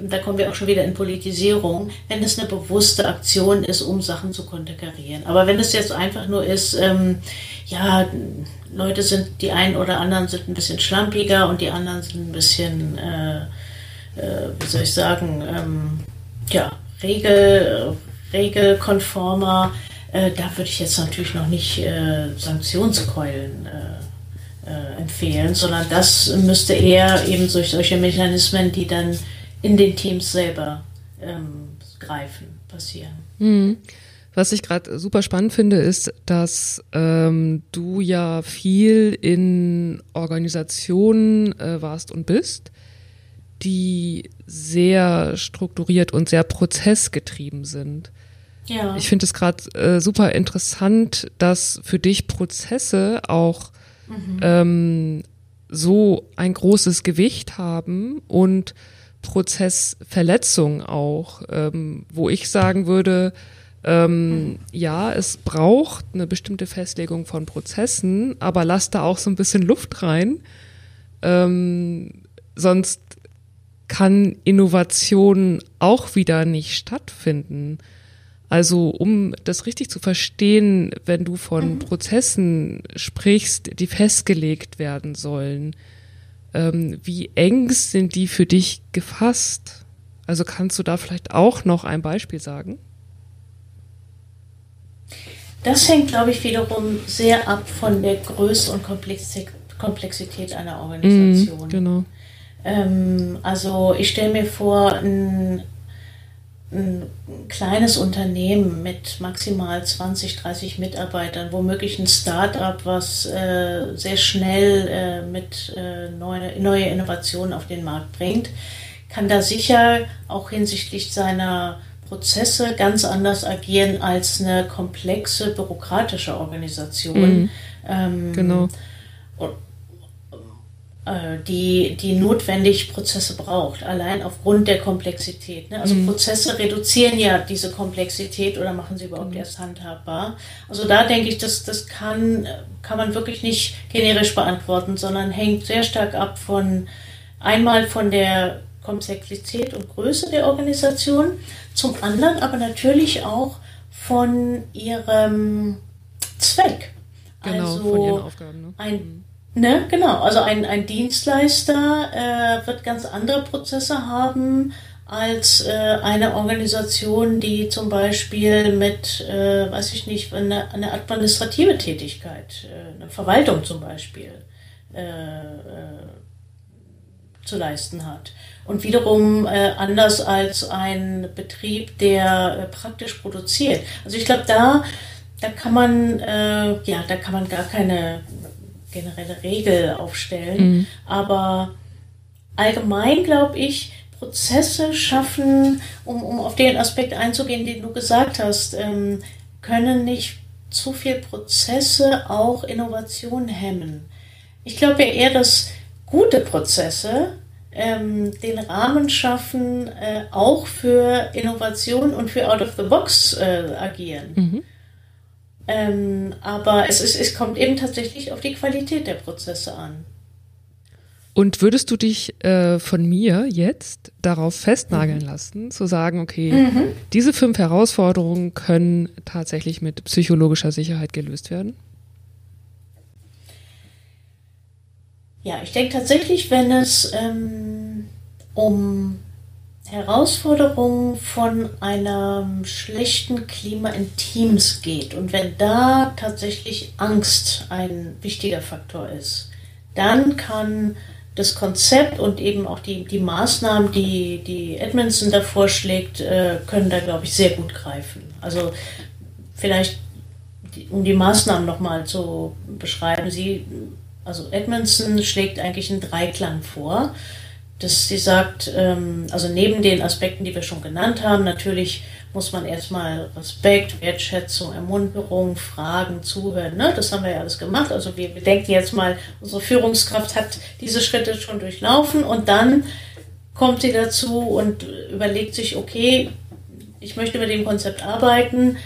da kommen wir auch schon wieder in Politisierung, wenn es eine bewusste Aktion ist, um Sachen zu konterkarieren. Aber wenn es jetzt einfach nur ist, ähm, ja, Leute sind, die einen oder anderen sind ein bisschen schlampiger und die anderen sind ein bisschen, äh, äh, wie soll ich sagen, ähm, ja, regel, regelkonformer, äh, da würde ich jetzt natürlich noch nicht äh, Sanktionskeulen äh, empfehlen, sondern das müsste eher eben durch solche Mechanismen, die dann in den Teams selber ähm, greifen, passieren. Mhm. Was ich gerade super spannend finde, ist, dass ähm, du ja viel in Organisationen äh, warst und bist, die sehr strukturiert und sehr prozessgetrieben sind. Ja. Ich finde es gerade äh, super interessant, dass für dich Prozesse auch mhm. ähm, so ein großes Gewicht haben und Prozessverletzung auch, ähm, wo ich sagen würde, ähm, mhm. ja, es braucht eine bestimmte Festlegung von Prozessen, aber lass da auch so ein bisschen Luft rein. Ähm, sonst kann Innovation auch wieder nicht stattfinden. Also um das richtig zu verstehen, wenn du von mhm. Prozessen sprichst, die festgelegt werden sollen, ähm, wie eng sind die für dich gefasst? Also kannst du da vielleicht auch noch ein Beispiel sagen? Das hängt, glaube ich, wiederum sehr ab von der Größe und Komplexität einer Organisation. Mm, genau. Ähm, also ich stelle mir vor, ein ein kleines Unternehmen mit maximal 20, 30 Mitarbeitern, womöglich ein Start-up, was äh, sehr schnell äh, mit äh, neue, neue Innovationen auf den Markt bringt, kann da sicher auch hinsichtlich seiner Prozesse ganz anders agieren als eine komplexe bürokratische Organisation. Mhm. Ähm, genau. Äh, die, die notwendig Prozesse braucht, allein aufgrund der Komplexität. Ne? Also mhm. Prozesse reduzieren ja diese Komplexität oder machen sie überhaupt mhm. erst handhabbar. Also da denke ich, das, das kann, kann man wirklich nicht generisch beantworten, sondern hängt sehr stark ab von einmal von der Komplexität und Größe der Organisation, zum anderen aber natürlich auch von ihrem Zweck. Genau, also von ihren Aufgaben. Ne? Ein mhm. Ne, genau. Also ein, ein Dienstleister äh, wird ganz andere Prozesse haben als äh, eine Organisation, die zum Beispiel mit, äh, weiß ich nicht, eine, eine administrative Tätigkeit, äh, eine Verwaltung zum Beispiel, äh, äh, zu leisten hat. Und wiederum äh, anders als ein Betrieb, der äh, praktisch produziert. Also ich glaube, da, da kann man, äh, ja, da kann man gar keine generelle Regel aufstellen. Mhm. Aber allgemein glaube ich, Prozesse schaffen, um, um auf den Aspekt einzugehen, den du gesagt hast, ähm, können nicht zu viel Prozesse auch Innovation hemmen. Ich glaube ja eher, dass gute Prozesse ähm, den Rahmen schaffen, äh, auch für Innovation und für Out of the Box äh, agieren. Mhm. Ähm, aber es, ist, es kommt eben tatsächlich auf die Qualität der Prozesse an. Und würdest du dich äh, von mir jetzt darauf festnageln mhm. lassen, zu sagen, okay, mhm. diese fünf Herausforderungen können tatsächlich mit psychologischer Sicherheit gelöst werden? Ja, ich denke tatsächlich, wenn es ähm, um Herausforderungen von einem schlechten Klima in Teams geht. Und wenn da tatsächlich Angst ein wichtiger Faktor ist, dann kann das Konzept und eben auch die, die Maßnahmen, die, die Edmondson da vorschlägt, äh, können da, glaube ich, sehr gut greifen. Also vielleicht, um die Maßnahmen nochmal zu beschreiben, sie, also Edmondson schlägt eigentlich einen Dreiklang vor dass sie sagt, ähm, also neben den Aspekten, die wir schon genannt haben, natürlich muss man erstmal Respekt, Wertschätzung, Ermunterung, Fragen, Zuhören, ne? das haben wir ja alles gemacht. Also wir, wir denken jetzt mal, unsere Führungskraft hat diese Schritte schon durchlaufen und dann kommt sie dazu und überlegt sich, okay, ich möchte mit dem Konzept arbeiten,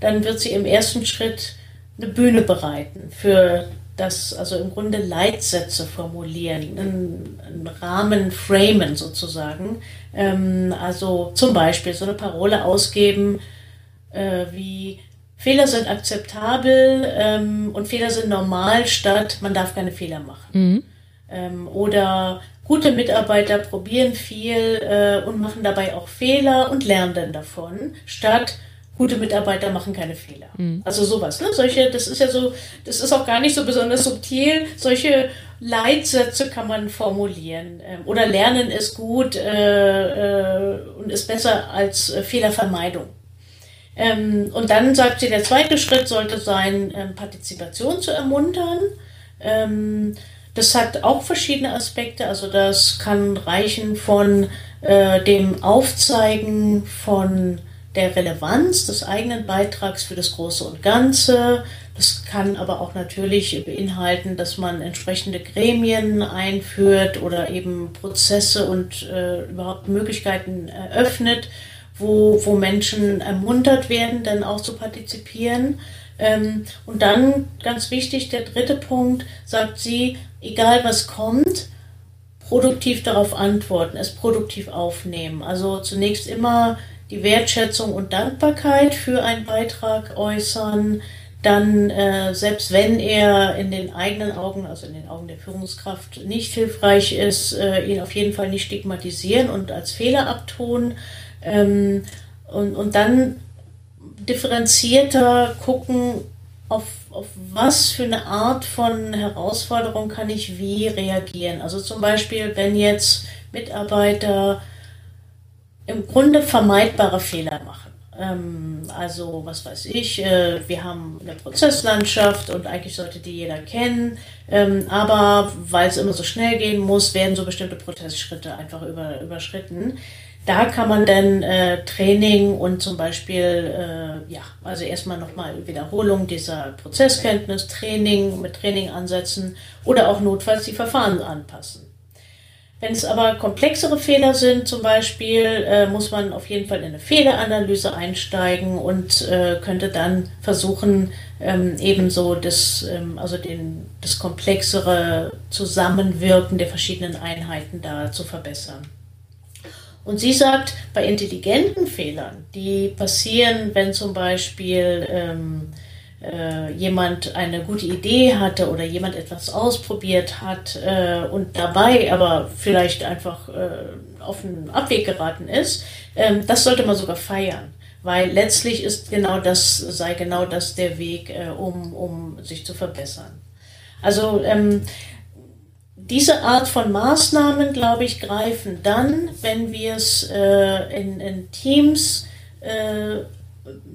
dann wird sie im ersten Schritt eine Bühne bereiten für das, also im Grunde Leitsätze formulieren, einen, einen Rahmen framen sozusagen. Ähm, also zum Beispiel so eine Parole ausgeben äh, wie Fehler sind akzeptabel ähm, und Fehler sind normal statt man darf keine Fehler machen. Mhm. Ähm, oder gute Mitarbeiter probieren viel äh, und machen dabei auch Fehler und lernen dann davon, statt gute Mitarbeiter machen keine Fehler. Mhm. Also sowas, ne? Solche, das ist ja so, das ist auch gar nicht so besonders subtil. Solche Leitsätze kann man formulieren. Ähm, oder lernen ist gut äh, äh, und ist besser als äh, Fehlervermeidung. Ähm, und dann sagt sie, der zweite Schritt sollte sein, ähm, Partizipation zu ermuntern. Ähm, das hat auch verschiedene Aspekte. Also das kann reichen von äh, dem Aufzeigen von der Relevanz des eigenen Beitrags für das Große und Ganze. Das kann aber auch natürlich beinhalten, dass man entsprechende Gremien einführt oder eben Prozesse und äh, überhaupt Möglichkeiten eröffnet, wo, wo Menschen ermuntert werden, dann auch zu partizipieren. Ähm, und dann, ganz wichtig, der dritte Punkt, sagt sie, egal was kommt, produktiv darauf antworten, es produktiv aufnehmen. Also zunächst immer die Wertschätzung und Dankbarkeit für einen Beitrag äußern, dann äh, selbst wenn er in den eigenen Augen, also in den Augen der Führungskraft nicht hilfreich ist, äh, ihn auf jeden Fall nicht stigmatisieren und als Fehler abtun ähm, und, und dann differenzierter gucken, auf, auf was für eine Art von Herausforderung kann ich wie reagieren. Also zum Beispiel, wenn jetzt Mitarbeiter im Grunde vermeidbare Fehler machen. Ähm, also, was weiß ich, äh, wir haben eine Prozesslandschaft und eigentlich sollte die jeder kennen, ähm, aber weil es immer so schnell gehen muss, werden so bestimmte Prozessschritte einfach über, überschritten. Da kann man dann äh, Training und zum Beispiel, äh, ja, also erstmal nochmal Wiederholung dieser Prozesskenntnis, Training mit Training ansetzen oder auch notfalls die Verfahren anpassen. Wenn es aber komplexere Fehler sind, zum Beispiel, äh, muss man auf jeden Fall in eine Fehleranalyse einsteigen und äh, könnte dann versuchen, ähm, ebenso das, ähm, also den, das komplexere Zusammenwirken der verschiedenen Einheiten da zu verbessern. Und sie sagt, bei intelligenten Fehlern, die passieren, wenn zum Beispiel ähm, äh, jemand eine gute Idee hatte oder jemand etwas ausprobiert hat äh, und dabei aber vielleicht einfach äh, auf einen Abweg geraten ist, ähm, das sollte man sogar feiern. Weil letztlich ist genau das, sei genau das der Weg, äh, um, um sich zu verbessern. Also ähm, diese Art von Maßnahmen, glaube ich, greifen dann, wenn wir es äh, in, in, Teams äh,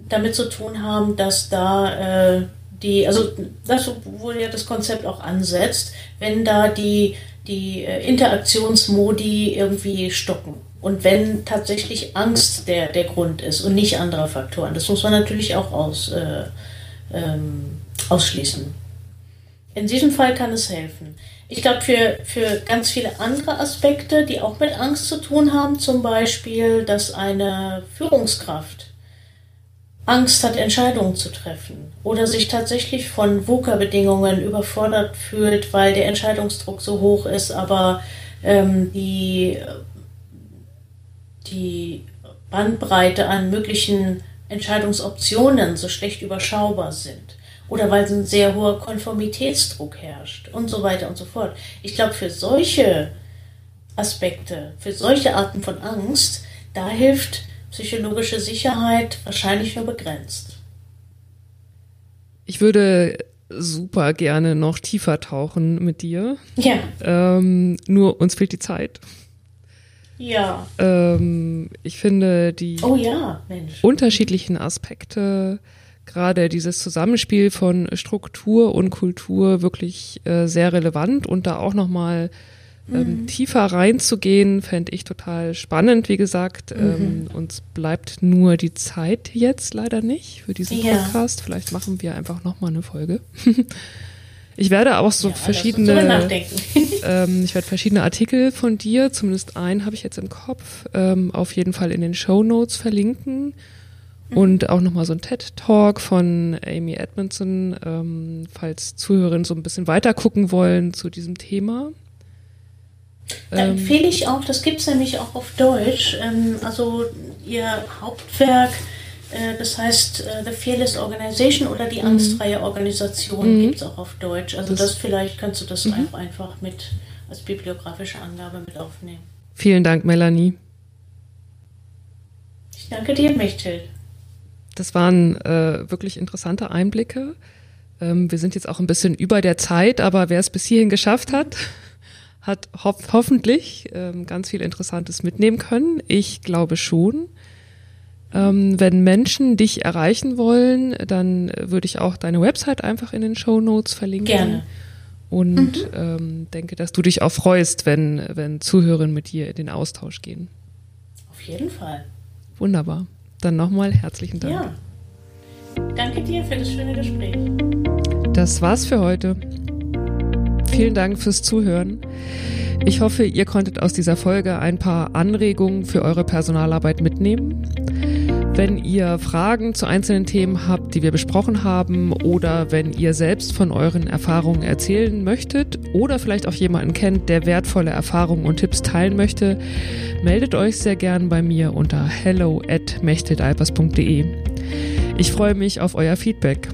damit zu tun haben, dass da äh, die, also das, wo ja das Konzept auch ansetzt, wenn da die, die äh, Interaktionsmodi irgendwie stocken. Und wenn tatsächlich Angst der, der Grund ist und nicht andere Faktoren. Das muss man natürlich auch aus, äh, ähm, ausschließen. In diesem Fall kann es helfen. Ich glaube, für, für ganz viele andere Aspekte, die auch mit Angst zu tun haben, zum Beispiel, dass eine Führungskraft Angst hat, Entscheidungen zu treffen oder sich tatsächlich von VUCA-Bedingungen überfordert fühlt, weil der Entscheidungsdruck so hoch ist, aber ähm, die, die Bandbreite an möglichen Entscheidungsoptionen so schlecht überschaubar sind oder weil ein sehr hoher Konformitätsdruck herrscht und so weiter und so fort. Ich glaube, für solche Aspekte, für solche Arten von Angst, da hilft psychologische Sicherheit wahrscheinlich nur begrenzt. Ich würde super gerne noch tiefer tauchen mit dir. Ja. Ähm, nur uns fehlt die Zeit. Ja. Ähm, ich finde die oh ja, unterschiedlichen Aspekte, gerade dieses Zusammenspiel von Struktur und Kultur wirklich äh, sehr relevant und da auch nochmal ähm, mhm. tiefer reinzugehen, fände ich total spannend. Wie gesagt, mhm. ähm, uns bleibt nur die Zeit jetzt leider nicht für diesen ja. Podcast. Vielleicht machen wir einfach nochmal eine Folge. [laughs] ich werde auch so ja, verschiedene, [laughs] ähm, ich werde verschiedene Artikel von dir, zumindest einen habe ich jetzt im Kopf, ähm, auf jeden Fall in den Show Notes verlinken. Mhm. Und auch nochmal so ein TED-Talk von Amy Edmondson, ähm, falls Zuhörerinnen so ein bisschen weiter gucken wollen zu diesem Thema. Da ähm, empfehle ich auch, das gibt es nämlich auch auf Deutsch, ähm, also ihr Hauptwerk, äh, das heißt äh, The Fearless Organization oder die mhm. angstfreie Organisation mhm. gibt es auch auf Deutsch. Also das, das vielleicht kannst du das mhm. auch einfach mit als bibliografische Angabe mit aufnehmen. Vielen Dank, Melanie. Ich danke dir, Mechthild. Das waren äh, wirklich interessante Einblicke. Ähm, wir sind jetzt auch ein bisschen über der Zeit, aber wer es bis hierhin geschafft hat, hat ho hoffentlich ähm, ganz viel Interessantes mitnehmen können. Ich glaube schon. Ähm, wenn Menschen dich erreichen wollen, dann würde ich auch deine Website einfach in den Show Notes verlinken. Gerne. Und mhm. ähm, denke, dass du dich auch freust, wenn, wenn Zuhörerinnen mit dir in den Austausch gehen. Auf jeden Fall. Wunderbar. Dann nochmal herzlichen Dank. Ja. Danke dir für das schöne Gespräch. Das war's für heute. Vielen Dank fürs Zuhören. Ich hoffe, ihr konntet aus dieser Folge ein paar Anregungen für eure Personalarbeit mitnehmen. Wenn ihr Fragen zu einzelnen Themen habt, die wir besprochen haben, oder wenn ihr selbst von euren Erfahrungen erzählen möchtet oder vielleicht auch jemanden kennt, der wertvolle Erfahrungen und Tipps teilen möchte, meldet euch sehr gern bei mir unter hello at Ich freue mich auf euer Feedback.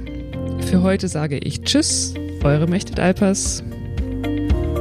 Für heute sage ich Tschüss, eure Mechtet Alpers. thank you